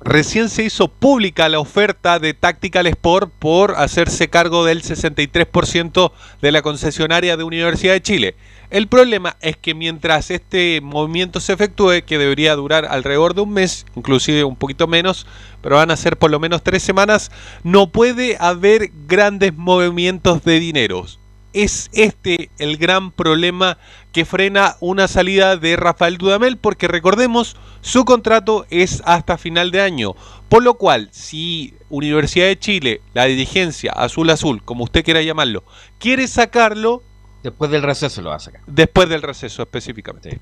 recién se hizo pública la oferta de Tactical Sport por hacerse cargo del 63% de la concesionaria de Universidad de Chile. El problema es que mientras este movimiento se efectúe, que debería durar alrededor de un mes, inclusive un poquito menos, pero van a ser por lo menos tres semanas, no puede haber grandes movimientos de dineros. Es este el gran problema que frena una salida de Rafael Dudamel, porque recordemos, su contrato es hasta final de año. Por lo cual, si Universidad de Chile, la dirigencia, azul azul, como usted quiera llamarlo, quiere sacarlo, Después del receso lo va a sacar. Después del receso específicamente.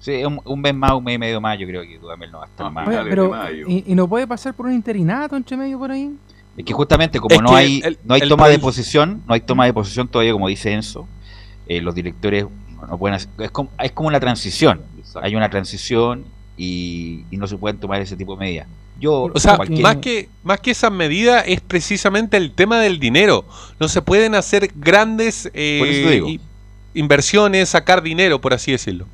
Sí, un, un mes más, un mes y medio más, yo creo que Dudamel no va a estar más. Oye, pero, ¿y, y no puede pasar por un interinato entre medio por ahí? Es que justamente como Es no hay el- no hay el toma de posición, no hay toma de posición todavía como dice Enzo, eh, los directores no pueden hacer, es como, es como una transición, hay una transición y, y no se pueden tomar ese tipo de medidas. Yo O sea, cualquier- más que, más que esa medida es precisamente el tema del dinero. No se pueden hacer grandes eh, inversiones, sacar dinero, por así decirlo.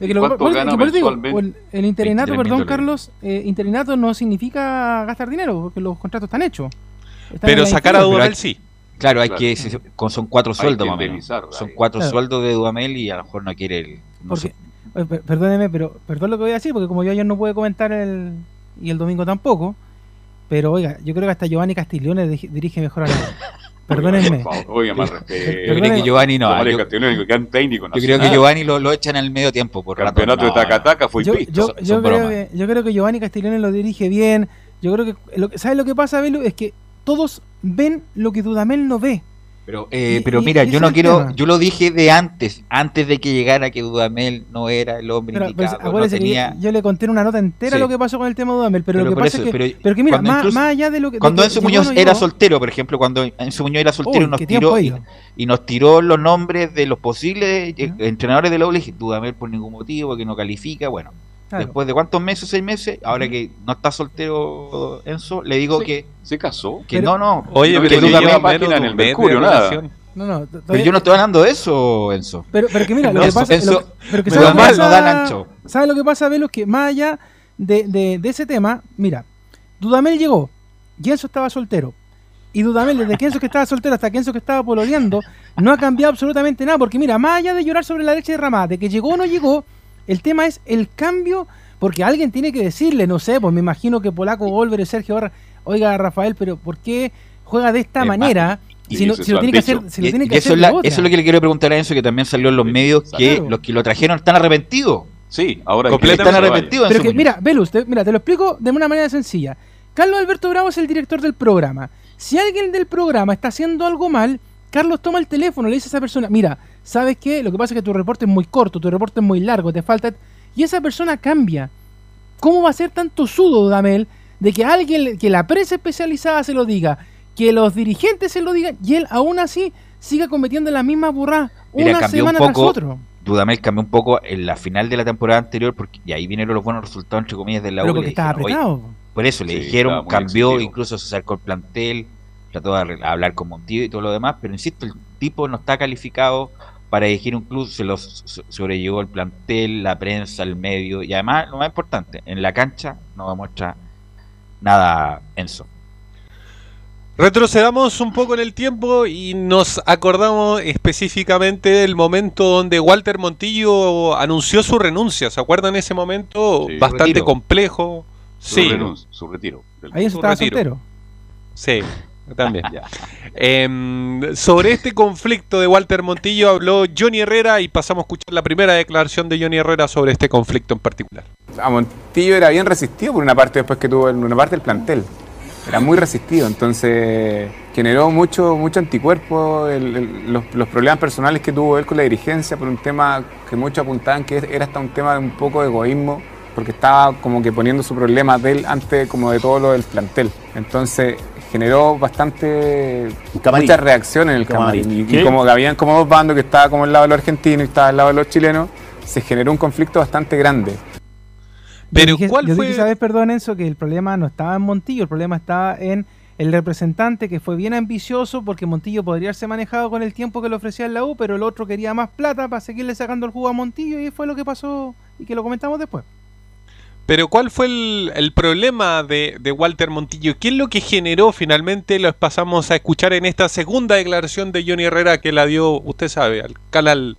Es que lo- ¿Cuánto por- es gana que por eso digo, mensualmente? el, el interinato, 23.000 perdón. Carlos, eh, interinato no significa gastar dinero, porque los contratos están hechos. Están Pero sacar a. Dudamel sí. Claro, hay Claro. que son cuatro sueldos más Son cuatro Claro. sueldos de Dudamel y a lo mejor no quiere el no Porque, sé. eh, per- perdóneme, pero perdón lo que voy a decir, porque como yo ayer no pude comentar el, y el domingo tampoco, pero oiga, yo creo que hasta Giovanni Castiglione di- dirige mejor a la... Perdónenme. Por favor, Oiga, más respeto. Yo creo que Giovanni no, yo- creo que. Giovanni lo, lo echan al medio tiempo por rato. Campeonato de No, no. Tacataca fue Yo, yo, son- yo son creo que, yo creo que Giovanni Castiglione lo dirige bien. Yo creo que. Lo, ¿Sabes lo que pasa, Belu? Es que todos ven lo que Dudamel no ve. Pero, eh, Y- pero y- mira, y yo no quiero, tema. yo lo dije de antes, antes de que llegara que Dudamel no era el hombre Pero, indicado, no tenía... yo, yo le conté en una nota entera Sí. lo que pasó con el tema de Dudamel. Pero, Pero lo que pasa eso, es que. pero Pero, que mira, más, incluso- más allá de lo que. Cuando Enzo Muñoz no era llegó, soltero, por ejemplo, cuando Enzo Muñoz era soltero y nos tiró y, y nos tiró los nombres de los posibles eh, entrenadores de la dije, Dudamel por ningún motivo, que no califica, bueno. Claro. Después de cuántos meses, seis meses, ahora que no está soltero Enzo, le digo Sí. que, ¿Se casó? que Pero- no, no. Oye, No que pero página menos en el Mercurio, nada. No, no. Pero yo no estoy hablando de eso, Enzo. Pero, pero que mira, lo que pasa eso- lo- pero que me ¿sabe da lo que no pasa- dan ancho. ¿Sabe lo que pasa, Velo? Que más allá de, de- de ese tema, mira, Dudamel llegó y Enzo estaba soltero. Y Dudamel, desde que Enzo que estaba soltero hasta que Enzo que estaba pololeando, no ha cambiado absolutamente nada. Porque mira, más allá de llorar sobre la leche derramada, de que llegó o no llegó, el tema es el cambio, porque alguien tiene que decirle, no sé, pues me imagino que Polaco, Golver y Sergio Barra, oiga, Rafael, pero ¿por qué juega de esta Es manera? y Si, no- si lo tiene que hacer, si lo Y- tiene y que eso, hacer es la- de otra. eso es lo que le quiero preguntar a Enzo, que también salió en los medios, que Claro. los que lo trajeron están arrepentidos. Sí, ahora Completamente Están arrepentidos. Pero que, mira, Velus, te- mira, te lo explico de una manera sencilla. Carlos Alberto Bravo es el director del programa. Si alguien del programa está haciendo algo mal, Carlos toma el teléfono, le dice a esa persona, mira, ¿sabes qué? Lo que pasa es que tu reporte es muy corto, tu reporte es muy largo, te falta... Y esa persona cambia. ¿Cómo va a ser tanto sudo, Damel, de que alguien, que la prensa especializada se lo diga, que los dirigentes se lo digan, y él aún así siga cometiendo las mismas burradas Mira, una cambió un semana tras poco, otro? Dudamel cambió un poco en la final de la temporada anterior, porque y ahí vinieron los buenos resultados, entre comillas, de la Pero U. porque estaba dijeron, "Oye, apretado. Por eso le Sí, dijeron, cambió, exigido. incluso se acercó el plantel, trató de hablar con Montillo y todo lo demás, pero insisto, el tipo no está calificado para dirigir un club, se lo so- sobrellevó el plantel, la prensa, el medio, y además, lo más importante, en la cancha no va a mostrar nada Enzo. Retrocedamos un poco en el tiempo y nos acordamos específicamente del momento donde Walter Montillo anunció su renuncia. ¿Se acuerdan ese momento? Sí. Bastante Retiro. complejo. Su, Sí, renuncio, su retiro. del- Ahí estaba retiro. soltero. sí, también. Em, sobre este conflicto de Walter Montillo habló Johnny Herrera y pasamos a escuchar la primera declaración de Johnny Herrera sobre este conflicto en particular. A Montillo era bien resistido por una parte después que tuvo una parte del plantel. Era muy resistido, entonces generó mucho, mucho anticuerpo los, los problemas personales que tuvo él con la dirigencia por un tema que muchos apuntaban que era hasta un tema de un poco de egoísmo, porque estaba como que poniendo su problema de él antes como de todo lo del plantel. Entonces generó bastante camarín. muchas reacciones en el Camarín. camarín. Y, como que habían como dos bandos que estaba como al lado de los argentinos y estaba al lado de los chilenos, se generó un conflicto bastante grande. Pero yo dije, ¿cuál yo fue- dije, ¿sabes, perdón, Enzo? Que el problema no estaba en Montillo, el problema estaba en el representante que fue bien ambicioso porque Montillo podría haberse manejado con el tiempo que le ofrecía en la U, pero el otro quería más plata para seguirle sacando el jugo a Montillo y fue lo que pasó y que lo comentamos después. Pero ¿cuál fue el, problema de, de Walter Montillo? ¿Qué es lo que generó finalmente? Los pasamos a escuchar en esta segunda declaración de Johnny Herrera que la dio, usted sabe, al canal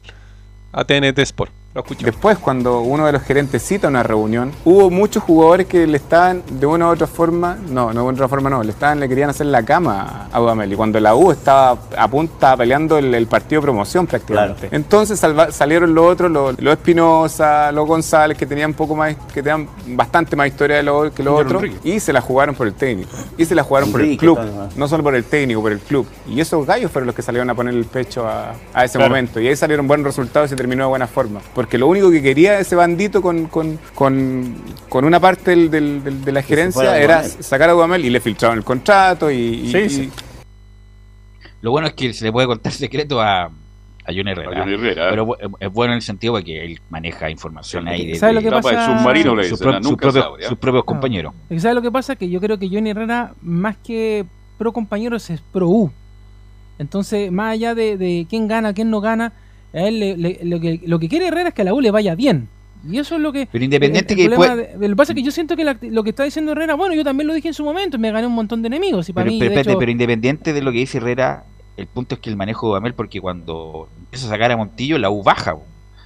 ATNT Sport. Lo. Después, cuando uno de los gerentes cita una reunión, hubo muchos jugadores que le estaban de una u otra forma, no, no de otra forma no, le estaban, le querían hacer la cama a Dudamel. Y cuando la U estaba a estaba peleando el, el partido de promoción prácticamente. Entonces salva- salieron los otros, los, los Espinosa, los González, que tenían poco más, que tenían bastante más historia de lo- que los otros, y se la jugaron por el técnico. Y se la jugaron por el club. No solo por el técnico, por el club. Y esos gallos fueron los que salieron a poner el pecho a, a ese Claro. momento. Y ahí salieron buenos resultados y se terminó de buena forma. Porque lo único que quería ese bandito con, con, con, con una parte del- del- del- de la gerencia era sacar a Dudamel y le filtraron el contrato y... y- Sí, y- sí. Lo bueno es que se le puede contar secreto a, a Johnny Herrera. A Johnny Herrera, ¿eh? Pero bu- es bueno en el sentido de que él maneja información ahí de, ¿Sabe lo que de- pasa? De submarino le sus dicen, propios, sabe, ¿ah? sus propios compañeros. ¿Y ¿Sabes lo que pasa? Que yo creo que Johnny Herrera, más que pro compañeros, es pro U. Entonces, más allá de, de quién gana, quién no gana, a él le- le- lo, que, lo que quiere Herrera es que a la U le vaya bien. Y eso es lo que. Pero independiente el- que el puede- de- Lo que pasa es que yo siento que la- lo que está diciendo Herrera, bueno, yo también lo dije en su momento, me gané un montón de enemigos. Y para Pero, mí, pero, de espérate, hecho- pero independiente de lo que dice Herrera, el punto es que el manejo de Dudamel, porque cuando empieza a sacar a Montillo, la U baja. po.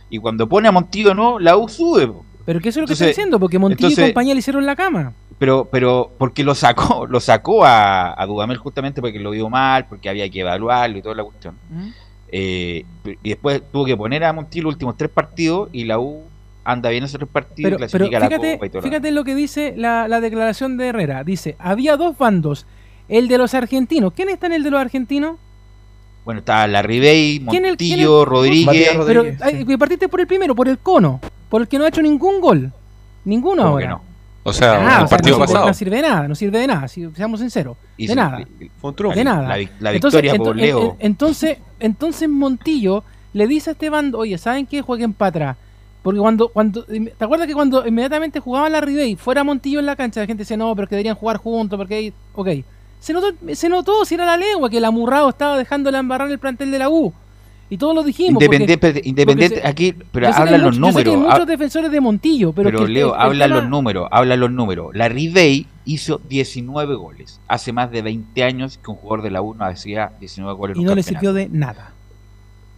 Y cuando pone a Montillo, no, la U sube. po. Pero que eso es lo que está diciendo, porque Montillo y compañía le hicieron la cama. Pero, pero porque lo sacó, lo sacó a, a Dudamel justamente porque lo vio mal, porque había que evaluarlo y toda la cuestión. Eh, y después tuvo que poner a Montillo los últimos tres partidos y la U anda bien esos tres partidos, Pero, pero clasifica la fíjate, Copa y todo fíjate lo que dice la, la declaración de Herrera. Dice, había dos bandos. El de los argentinos. ¿Quién está en el de los argentinos? Bueno, está la Ribey, ¿Quién es- Montillo, quién Rodríguez. Pero ay, partiste por el primero, por el cono. Por el que no ha hecho ningún gol. Ninguno ¿Cómo ahora. que no? O sea, el o sea, partido no, sirve- pasado. no sirve de nada, no sirve de nada, si, seamos sinceros. Y de se- nada. Fue un triunfo. De nada. La, Entonces- victoria por Leo. en- en- Entonces, entonces Montillo le dice a este bando, oye, ¿saben qué? Jueguen para atrás. Porque cuando, cuando, ¿te acuerdas que cuando inmediatamente jugaba la Ribey, fuera Montillo en la cancha, la gente decía, no, pero que deberían jugar juntos, porque ok. Se notó, se notó si era la lengua, que el amurrado estaba dejando la embarrar el plantel de la U. Y todos lo dijimos. porque- Independiente, independiente porque se- aquí, pero que hablan los muchos- yo sé que hay números. muchos defensores de Montillo, pero, Pero, que Leo, el- el habla tema- los números, habla los números. La Ribey hizo 19 goles. Hace más de 20 años que un jugador de la U no hacía 19 goles y no le campeonato. sirvió de nada.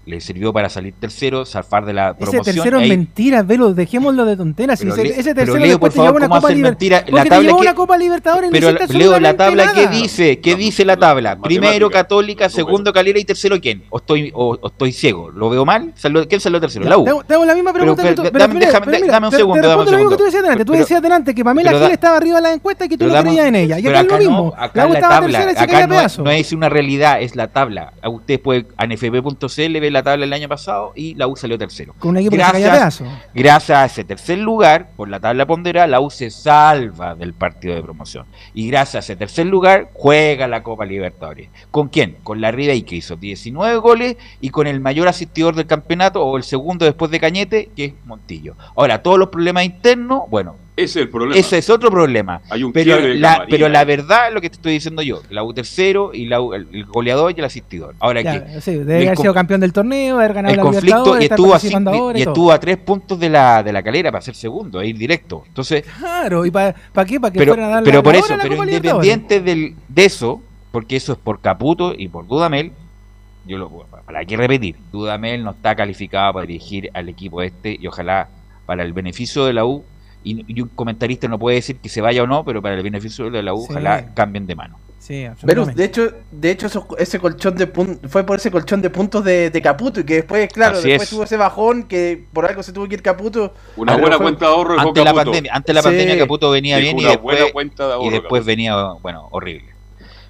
Le sirvió para salir tercero, zafar de la Ese promoción. tercero es mentira, velo, dejémoslo de tonteras. Pero ese, Le- ese pero tercero Leo, después por te llevó favor, una ¿cómo Copa Libertadores. mentira? La te llevó que- una Copa Libertadores Pero no Leo, la tabla, ¿qué dice? ¿Qué dice la tabla? Primero Católica, segundo Calera y tercero quién? ¿O estoy, o, o estoy ciego? ¿Lo veo mal? Salió- ¿Quién salió tercero? Ya, La U. Te hago, te hago la misma Pero, pregunta pero, que tú. dame- mira, déjame- pero mira, dame un te- segundo, Te dame un respondo lo mismo que segundo. tú decías delante. Tú decías delante que Pamela Gil estaba arriba de la encuesta y que tú no creías en ella. Y acá es lo mismo. acá La tabla, tercera y se acá caía no, es una realidad, es la tabla. A Usted puede a nfb.cl ver la tabla del año pasado y la U salió tercero. Con un equipo que Gracias, pedazo. gracias a ese tercer lugar, por la tabla ponderada, la U se salva del partido de promoción. Y gracias a ese tercer lugar, juega la Copa Libertadores. ¿Con quién? Con la Ribey, que hizo 19 goles, y con el mayor asistidor del campeonato, o el segundo después de Cañete, que es Montillo. Ahora, todos los problemas internos, bueno, Ese es el problema. ese es otro problema. Hay un Pero la, pero verdad es lo que te estoy diciendo yo. La U tercero y la U- el, goleador y el asistidor. Ahora Ya, que sí, debe haber sido campeón del torneo, haber ganado el la conflicto y estuvo, a participando cinco- ahora y y todo. estuvo a tres puntos de la, de la calera para ser segundo, e ir directo. Entonces, Claro, ¿y para qué? ¿Para que pero, fueran a dar pero la, por la eso, a pero independiente del, de eso, porque eso es por Caputo y por Dudamel, yo lo para qué repetir, Dudamel no está calificado para dirigir al equipo este y ojalá para el beneficio de la U y, y un comentarista no puede decir que se vaya o no, pero para el beneficio de la U Sí. ojalá cambien de mano. Sí, Verus, de hecho, de hecho ese colchón de pun- fue por ese colchón de puntos de, de Caputo y que después, claro, Así después es. tuvo ese bajón que por algo se tuvo que ir Caputo. Una buena fue- cuenta de ahorro dejó Ante la pandemia, ante la Sí. pandemia Caputo venía Dejó bien y después, y después venía, bueno, horrible.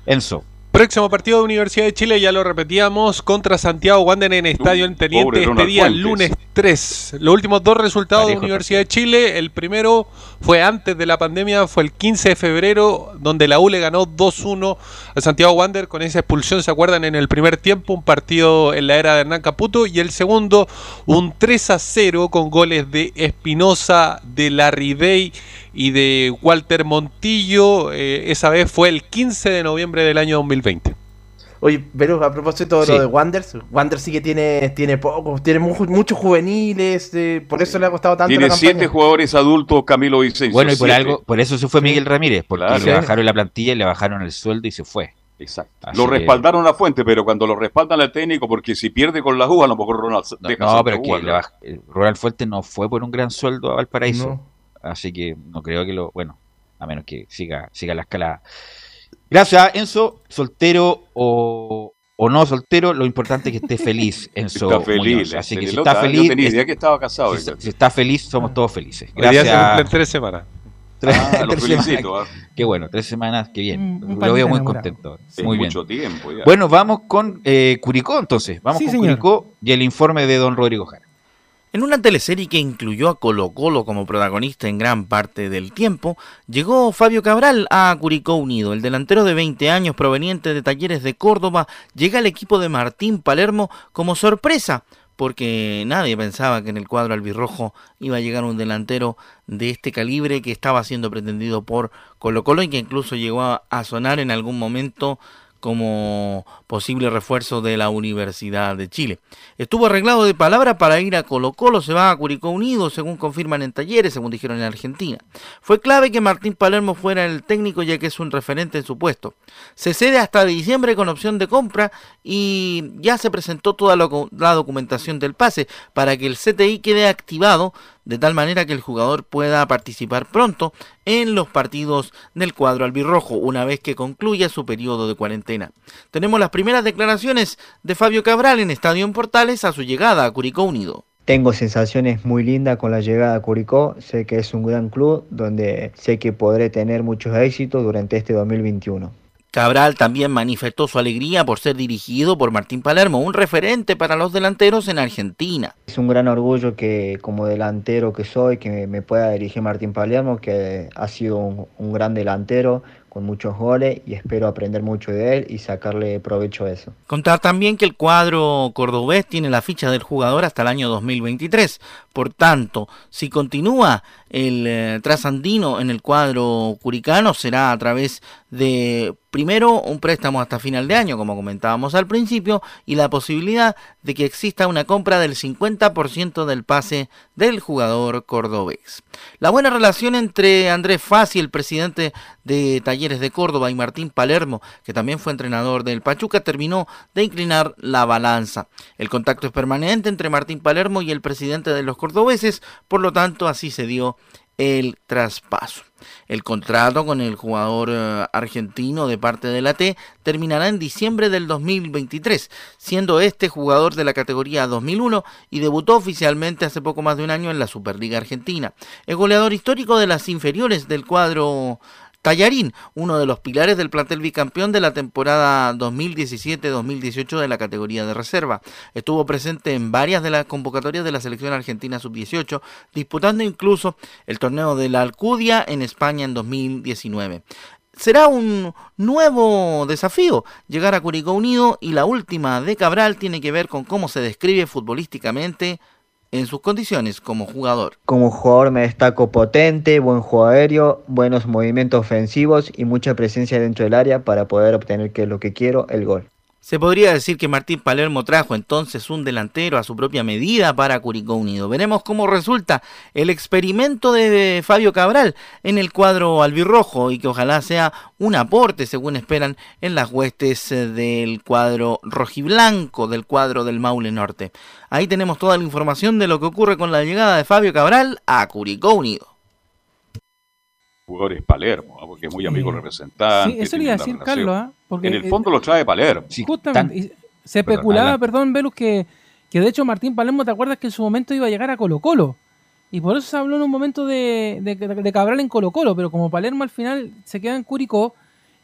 Enzo. Próximo partido de Universidad de Chile, ya lo repetíamos, contra Santiago Wander en Estadio en Teniente este día, Fuentes. lunes 3. Los últimos dos resultados Parejo de Universidad de Chile, el primero fue antes de la pandemia, fue el 15 de febrero, donde la U le ganó 2-1 a Santiago Wander con esa expulsión, ¿se acuerdan? En el primer tiempo, un partido en la era de Hernán Caputo, y el segundo, un 3-0 con goles de Espinosa, de Larry Day y de Walter Montillo. Eh, esa vez fue el 15 de noviembre del año 2020. Oye, pero a propósito de Sí. lo de Wanders, Wander sí que tiene, tiene pocos, tiene mu- muchos juveniles, eh, por eso le ha costado tanto Tiene la siete jugadores adultos, Camilo Vicencio. Bueno, y por siete. algo, por eso se fue Miguel Ramírez, porque Claro. le bajaron la plantilla, le bajaron el sueldo y se fue. Exacto. Así Lo que- respaldaron a Fuente, pero cuando lo respaldan al técnico, porque si pierde con la U, a lo mejor Ronald No, deja no, pero que baj- eh, Ronald Fuentes no fue por un gran sueldo a Valparaíso. No. Así que no creo que lo. Bueno, a menos que siga, siga la escalada. Gracias, Enzo. Soltero o, o no soltero, lo importante es que esté feliz, Enzo. Está feliz. Muñoz. Así que si está yo feliz. tenía idea que estaba casado. si, si está feliz, somos todos felices. Hoy día Gracias. tres semanas. Tres- Ah, lo tres felicito, semanas. ah. Qué bueno, tres semanas, qué bien. Un Lo veo muy enamorado. contento. Sí, muy bien. mucho tiempo ya. Bueno, vamos con eh, Curicó entonces. Vamos Sí, con señor. Curicó y el informe de don Rodrigo Jara. En una teleserie que incluyó a Colo Colo como protagonista en gran parte del tiempo, llegó Fabio Cabral a Curicó Unido. El delantero de 20 años proveniente de Talleres de Córdoba llega al equipo de Martín Palermo como sorpresa, porque nadie pensaba que en el cuadro albirrojo iba a llegar un delantero de este calibre que estaba siendo pretendido por Colo Colo y que incluso llegó a, sonar en algún momento como posible refuerzo de la Universidad de Chile. Estuvo arreglado de palabra para ir a Colo Colo, se va a Curicó Unido, según confirman en talleres, según dijeron en Argentina. Fue clave que Martín Palermo fuera el técnico ya que es un referente en su puesto. Se cede hasta diciembre con opción de compra y ya se presentó toda la documentación del pase para que el CTI quede activado de tal manera que el jugador pueda participar pronto en los partidos del cuadro albirrojo una vez que concluya su periodo de cuarentena. Tenemos las primeras declaraciones de Fabio Cabral en Estadio en Portales a su llegada a Curicó Unido. Tengo sensaciones muy lindas con la llegada a Curicó. Sé que es un gran club donde sé que podré tener muchos éxitos durante este 2021. Cabral también manifestó su alegría por ser dirigido por Martín Palermo, un referente para los delanteros en Argentina. Es un gran orgullo que como delantero que soy, que me pueda dirigir Martín Palermo, que ha sido un, un gran delantero con muchos goles y espero aprender mucho de él y sacarle provecho a eso. Contar también que el cuadro cordobés tiene la ficha del jugador hasta el año 2023. Por tanto, si continúa el eh, trasandino en el cuadro curicano, será a través de, primero, un préstamo hasta final de año, como comentábamos al principio, y la posibilidad de que exista una compra del 50% del pase del jugador cordobés. La buena relación entre Andrés Fassi, el presidente de Talleres de Córdoba, y Martín Palermo, que también fue entrenador del Pachuca, terminó de inclinar la balanza. El contacto es permanente entre Martín Palermo y el presidente de los cordobeses, por lo tanto así se dio el traspaso. El contrato con el jugador eh, argentino de parte de la T terminará en diciembre del 2023, siendo este jugador de la categoría 2001 y debutó oficialmente hace poco más de un año en la Superliga Argentina. Es goleador histórico de las inferiores del cuadro Tallarín, uno de los pilares del plantel bicampeón de la temporada 2017-2018 de la categoría de reserva. Estuvo presente en varias de las convocatorias de la selección argentina sub-18, disputando incluso el torneo de la Alcudia en España en 2019. Será un nuevo desafío llegar a Curicó Unido y la última de Cabral tiene que ver con cómo se describe futbolísticamente en sus condiciones como jugador. Como jugador me destaco potente, buen juego aéreo, buenos movimientos ofensivos y mucha presencia dentro del área para poder obtener que es lo que quiero, el gol. Se podría decir que Martín Palermo trajo entonces un delantero a su propia medida para Curicó Unido. Veremos cómo resulta el experimento de Fabio Cabral en el cuadro albirrojo y que ojalá sea un aporte, según esperan, en las huestes eh, del cuadro rojiblanco, del cuadro del Maule Norte. Ahí tenemos toda la información de lo que ocurre con la llegada de Fabio Cabral a Curicó Unido. Jugadores Palermo, ¿ah? porque es muy amigo representante. Sí, eso le iba a decir relación. Carlos, ¿ah? Porque, en el eh, fondo lo trae Palermo. Justamente. se Perdón, especulaba, perdón, Velus, que, que de hecho Martín Palermo, ¿te acuerdas que en su momento iba a llegar a Colo Colo? Y por eso se habló en un momento de, de, de Cabral en Colo Colo, pero como Palermo al final se queda en Curicó,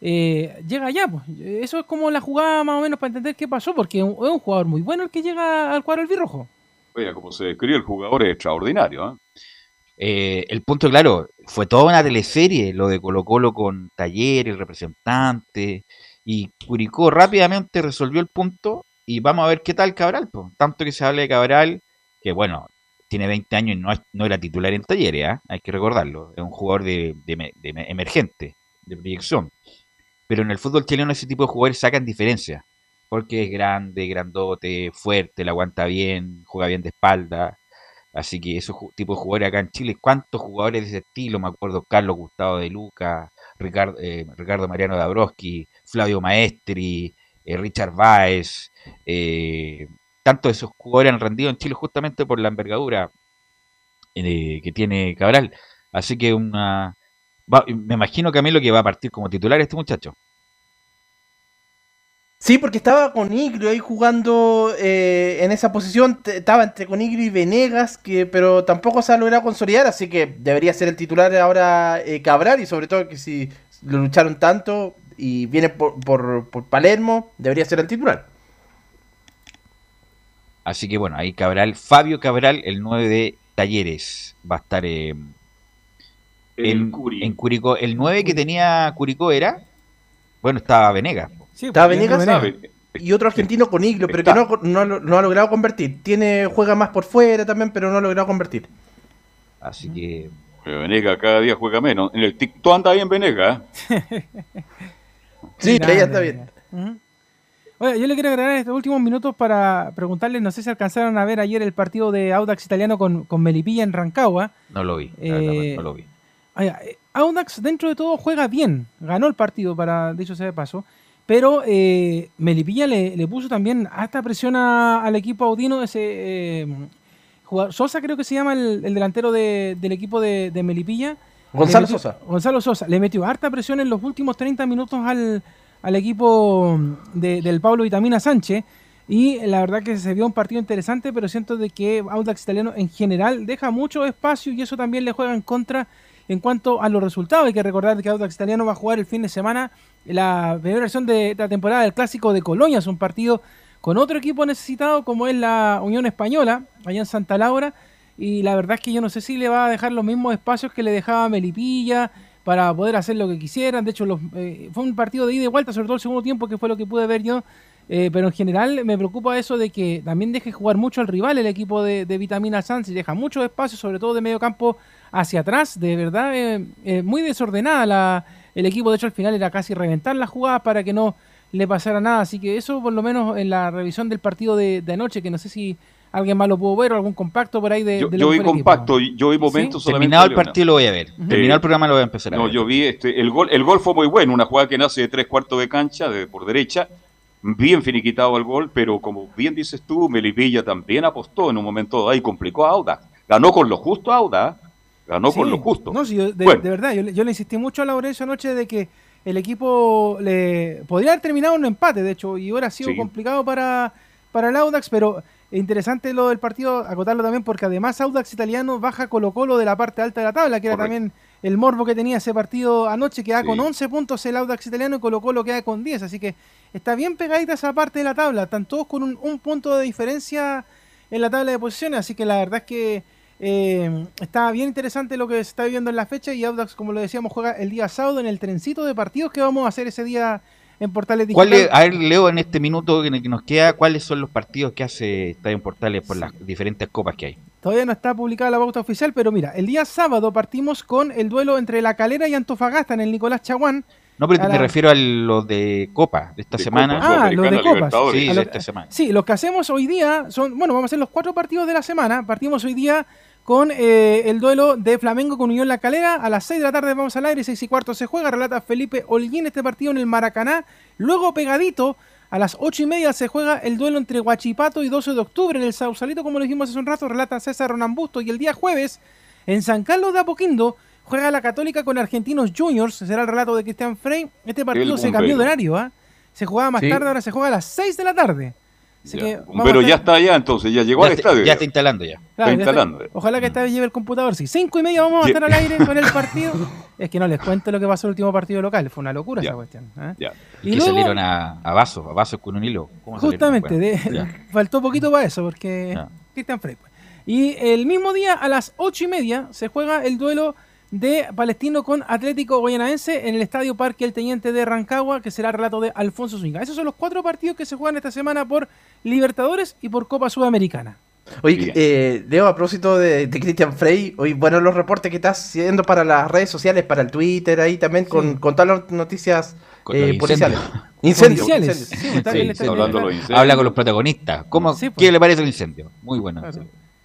eh, llega allá. Pues. Eso es como la jugada más o menos para entender qué pasó, porque es un, jugador muy bueno el que llega al cuadro albirrojo. Oye, como se describe, el jugador es extraordinario. ¿eh? Eh, el punto, claro, fue toda una teleserie, lo de Colo Colo con Taller, el representante, y Curicó rápidamente resolvió el punto y vamos a ver qué tal Cabral. Tanto que se habla de Cabral, que bueno, tiene 20 años y no, era titular en Talleres, ¿ah? hay que recordarlo, es un jugador de, emergente, de proyección. Pero en el fútbol chileno ese tipo de jugadores sacan diferencia, porque es grande, grandote, fuerte, le aguanta bien, juega bien de espalda, Así que esos tipos de jugadores acá en Chile, ¿cuántos jugadores de ese estilo? Me acuerdo Carlos Gustavo de Luca, Ricardo, eh, Ricardo Mariano Dabrowski, Flavio Maestri, eh, Richard Baez, eh, tantos de esos jugadores han rendido en Chile justamente por la envergadura que tiene Cabral. Así que una me imagino que a mí lo que va a partir como titular este muchacho. Sí, porque estaba con Igrio ahí jugando eh, en esa posición. Estaba entre Conigrio y Venegas, que, pero tampoco se ha logrado consolidar, así que debería ser el titular ahora eh, Cabral. Y sobre todo que si lo lucharon tanto y viene por, por, Palermo, debería ser el titular. Así que bueno, ahí Cabral, Fabio Cabral, el 9 de Talleres, va a estar eh, en, en Curicó. El 9 que tenía Curicó era, bueno, estaba Venegas. Sí, Estaba Venegas y otro argentino con Iglo, pero que no, no, ha logrado convertir. Tiene Juega más por fuera también, pero no ha logrado convertir. Así que... Pero Venega cada día juega menos. En el TikTok anda bien Venega. ¿eh? sí, ahí anda bien. Oye, yo le quiero agregar estos últimos minutos para preguntarles, no sé si alcanzaron a ver ayer el partido de Audax italiano con, con Melipilla en Rancagua. No lo vi, eh, no lo vi. Audax dentro de todo juega bien, ganó el partido para, dicho sea de paso, pero eh, Melipilla le, puso también hasta presión al equipo audino, ese eh, jugador, Sosa creo que se llama el, delantero del equipo de, Melipilla. Gonzalo Sosa. Gonzalo Sosa, le metió harta presión en los últimos 30 minutos al, equipo del Pablo Vitamina Sánchez. Y la verdad que se vio un partido interesante, pero siento de que Audax Italiano en general deja mucho espacio y eso también le juega en contra en cuanto a los resultados. Hay que recordar que Audax Italiano va a jugar el fin de semana la primera versión de la temporada del Clásico de Colonia. Es un partido con otro equipo necesitado como es la Unión Española, allá en Santa Laura. Y la verdad es que yo no sé si le va a dejar los mismos espacios que le dejaba Melipilla para poder hacer lo que quisieran. De hecho, eh, fue un partido de ida y vuelta, sobre todo el segundo tiempo, que fue lo que pude ver yo. Eh, pero en general me preocupa eso de que también deje jugar mucho al rival el equipo de, Vitamina Sans y deja mucho espacio, sobre todo de medio campo hacia atrás. De verdad, eh, muy desordenada la, el equipo de hecho al final era casi reventar las jugadas para que no le pasara nada. Así que eso por lo menos en la revisión del partido de, anoche, que no sé si alguien más lo pudo ver o algún compacto por ahí de... Yo, yo vi compacto, yo vi momentos solamente... Terminado el partido lo voy a ver. Terminado el programa lo voy a empezar a no, yo vi este, el gol, el gol fue muy bueno, una jugada que nace de tres cuartos de cancha, de, por derecha, bien finiquitado el gol, pero como bien dices tú, Melipilla también apostó en un momento ahí, complicó a Auda. Ganó con lo justo a Auda, Ganó con lo justo. No, sí, de, verdad, yo, le insistí mucho a Laurencio anoche de que el equipo le podría haber terminado un empate, de hecho, y hubiera sido complicado para, para el Audax, pero interesante lo del partido, acotarlo también, porque además Audax italiano baja Colo Colo de la parte alta de la tabla, que era también el morbo que tenía ese partido anoche, queda con 11 puntos el Audax italiano y Colo Colo queda con 10, así que está bien pegadita esa parte de la tabla, están todos con un, un punto de diferencia en la tabla de posiciones, así que la verdad es que eh, está bien interesante lo que se está viviendo en la fecha y Audax, como lo decíamos, juega el día sábado en el trencito de partidos que vamos a hacer ese día en Portales Digitales. a ver, Leo, en este minuto que nos queda, ¿cuáles son los partidos que hace Estadio en Portales por las diferentes copas que hay? Todavía no está publicada la pauta oficial, pero mira, el día sábado partimos con el duelo entre La Calera y Antofagasta en el Nicolás Chaguán. No, pero me refiero a los de Copa de esta semana. ah, los de Copa. Sí, de esta semana. Sí, los que hacemos hoy día son, bueno, vamos a hacer los cuatro partidos de la semana. Partimos hoy día con eh, el duelo de Flamengo con Unión La Calera. A las 6 de la tarde vamos al aire, 6 y cuarto se juega. Relata Felipe Holguín este partido en el Maracaná. Luego pegadito, a las 8 y media se juega el duelo entre Huachipato y 12 de octubre en el Sausalito, como lo dijimos hace un rato. Relata César Ronambusto. Y el día jueves, en San Carlos de Apoquindo, juega la Católica con Argentinos Juniors. Será el relato de Cristian Frey. Este partido se cambió de horario, ¿ah? Se jugaba más tarde, ahora se juega a las 6 de la tarde. Pero ya está allá entonces, ya llegó al estadio. Ya está instalando ya. Claro, Está ya está. instalando. Ojalá que esta vez lleve el computador. Si cinco y media vamos a estar al aire con el partido. Es que no les cuento lo que pasó el último partido local. Fue una locura esa cuestión. ¿eh? Ya. Y, Y que luego- salieron a, a vasos, a vasos con un hilo. Justamente, Bueno, de- ya. faltó poquito para eso, porque. Cristian Frey. pues. Y el mismo día, a las ocho y media, se juega el duelo de Palestino con Atlético Guayanaense en el Estadio Parque El Teniente de Rancagua, que será relato de Alfonso Zúñiga. Esos son los cuatro partidos que se juegan esta semana por Libertadores y por Copa Sudamericana. Oye, eh, Leo, a propósito de, de Christian Frey, hoy, bueno, los reportes que estás haciendo para las redes sociales, para el Twitter, ahí también, con, con todas las noticias Con eh, policiales. incendios. Incendios. Policiales. incendios. Sí, está bien, está bien. hablando de los incendios. Habla con los protagonistas. ¿Cómo, Sí, pues. ¿Qué le parece el incendio? Muy bueno.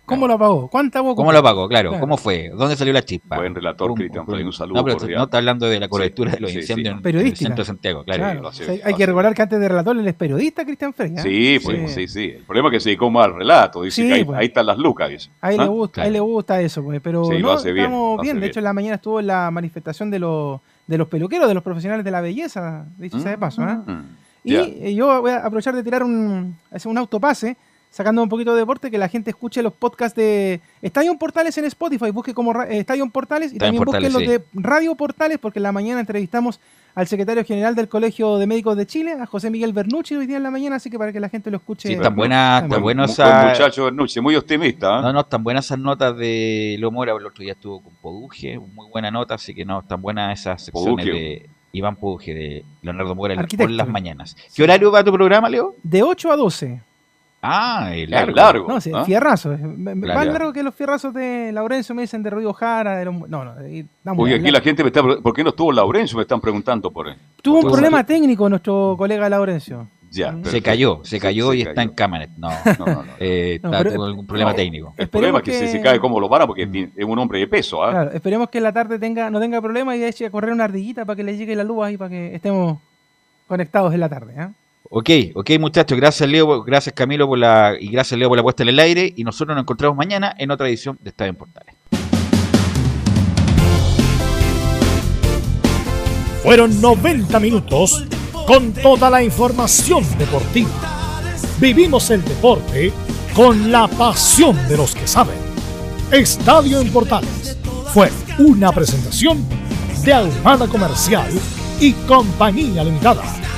¿Cómo lo apagó? ¿Cuánta boca? ¿Cómo lo apagó? Claro. Claro. ¿Cómo fue? ¿Dónde salió la chispa? Buen relator, Cristian Frey, un saludo No, pero cordial. no está hablando de la cobertura Sí, de los sí, sí. incendios en- en el centro de Santiago. Claro. Claro. lo hace- O sea, lo hay que recordar que antes de relator él es periodista, Cristian Frey. ¿eh? Sí, pues, sí, sí. El problema es que se dedicó más al relato. Dice Sí, que ahí, pues. ahí están las lucas. Dice. A él, ¿Ah? le gusta, a él le gusta eso, pues, pero Sí, lo no, bien, estamos bien. hace De bien. hecho, en la mañana estuvo en la manifestación de los, de los peluqueros, de los profesionales de la belleza, dicho sea de paso. ¿eh? Mm, Y eh, yo voy a aprovechar de tirar un, hacer un autopase, sacando un poquito de deporte, que la gente escuche los podcasts de Estadio Portales en Spotify, busque como eh, Estadio Portales y Estadio también Portales, los de Radio Portales, porque en la mañana entrevistamos al secretario general del Colegio de Médicos de Chile, a José Miguel Bernucci, hoy día en la mañana, así que para que la gente lo escuche. Sí, tan buena, tan Buen- bueno buen esa- muchacho Bernucci, muy optimista. ¿ah? No, no, están buenas esas notas de Lomora. El otro día estuvo con Poduje, muy buena nota, así que no, están buenas esas secciones Poduje. de Iván Poduje, de Leonardo Mora por las mañanas. ¿Qué horario va tu programa, Leo? De 8 a 12. Ah, el largo. largo. No, sí, ¿ah? fierrazo. Claro. Más largo que los fierrazos de Laurencio, me dicen de Río Jara. De los, no, no. de- damos Oye, la- aquí la gente me está. ¿Por qué no estuvo Laurencio? Me están preguntando por él. Tuvo un problema técnico nuestro colega Laurencio. Ya, Se perfecto. cayó, se Sí, cayó se y está en cámara. No, No, no, no. eh, No, está- pero- tuvo algún problema No. técnico. El problema es que, que- si se cae, ¿cómo lo para? Porque es es un hombre de peso. ¿ah? Claro, esperemos que en la tarde tenga, no tenga problema y eche a correr una ardillita para que le llegue la luz ahí, para que estemos conectados en la tarde. ¿eh? Ok, ok muchachos, gracias Leo, gracias Camilo por la, y gracias Leo por la puesta en el aire y nosotros nos encontramos mañana en otra edición de Estadio en Portales. Fueron 90 minutos con toda la información deportiva. Vivimos el deporte con la pasión de los que saben. Estadio en Portales fue una presentación de Ahumada Comercial y Compañía Limitada.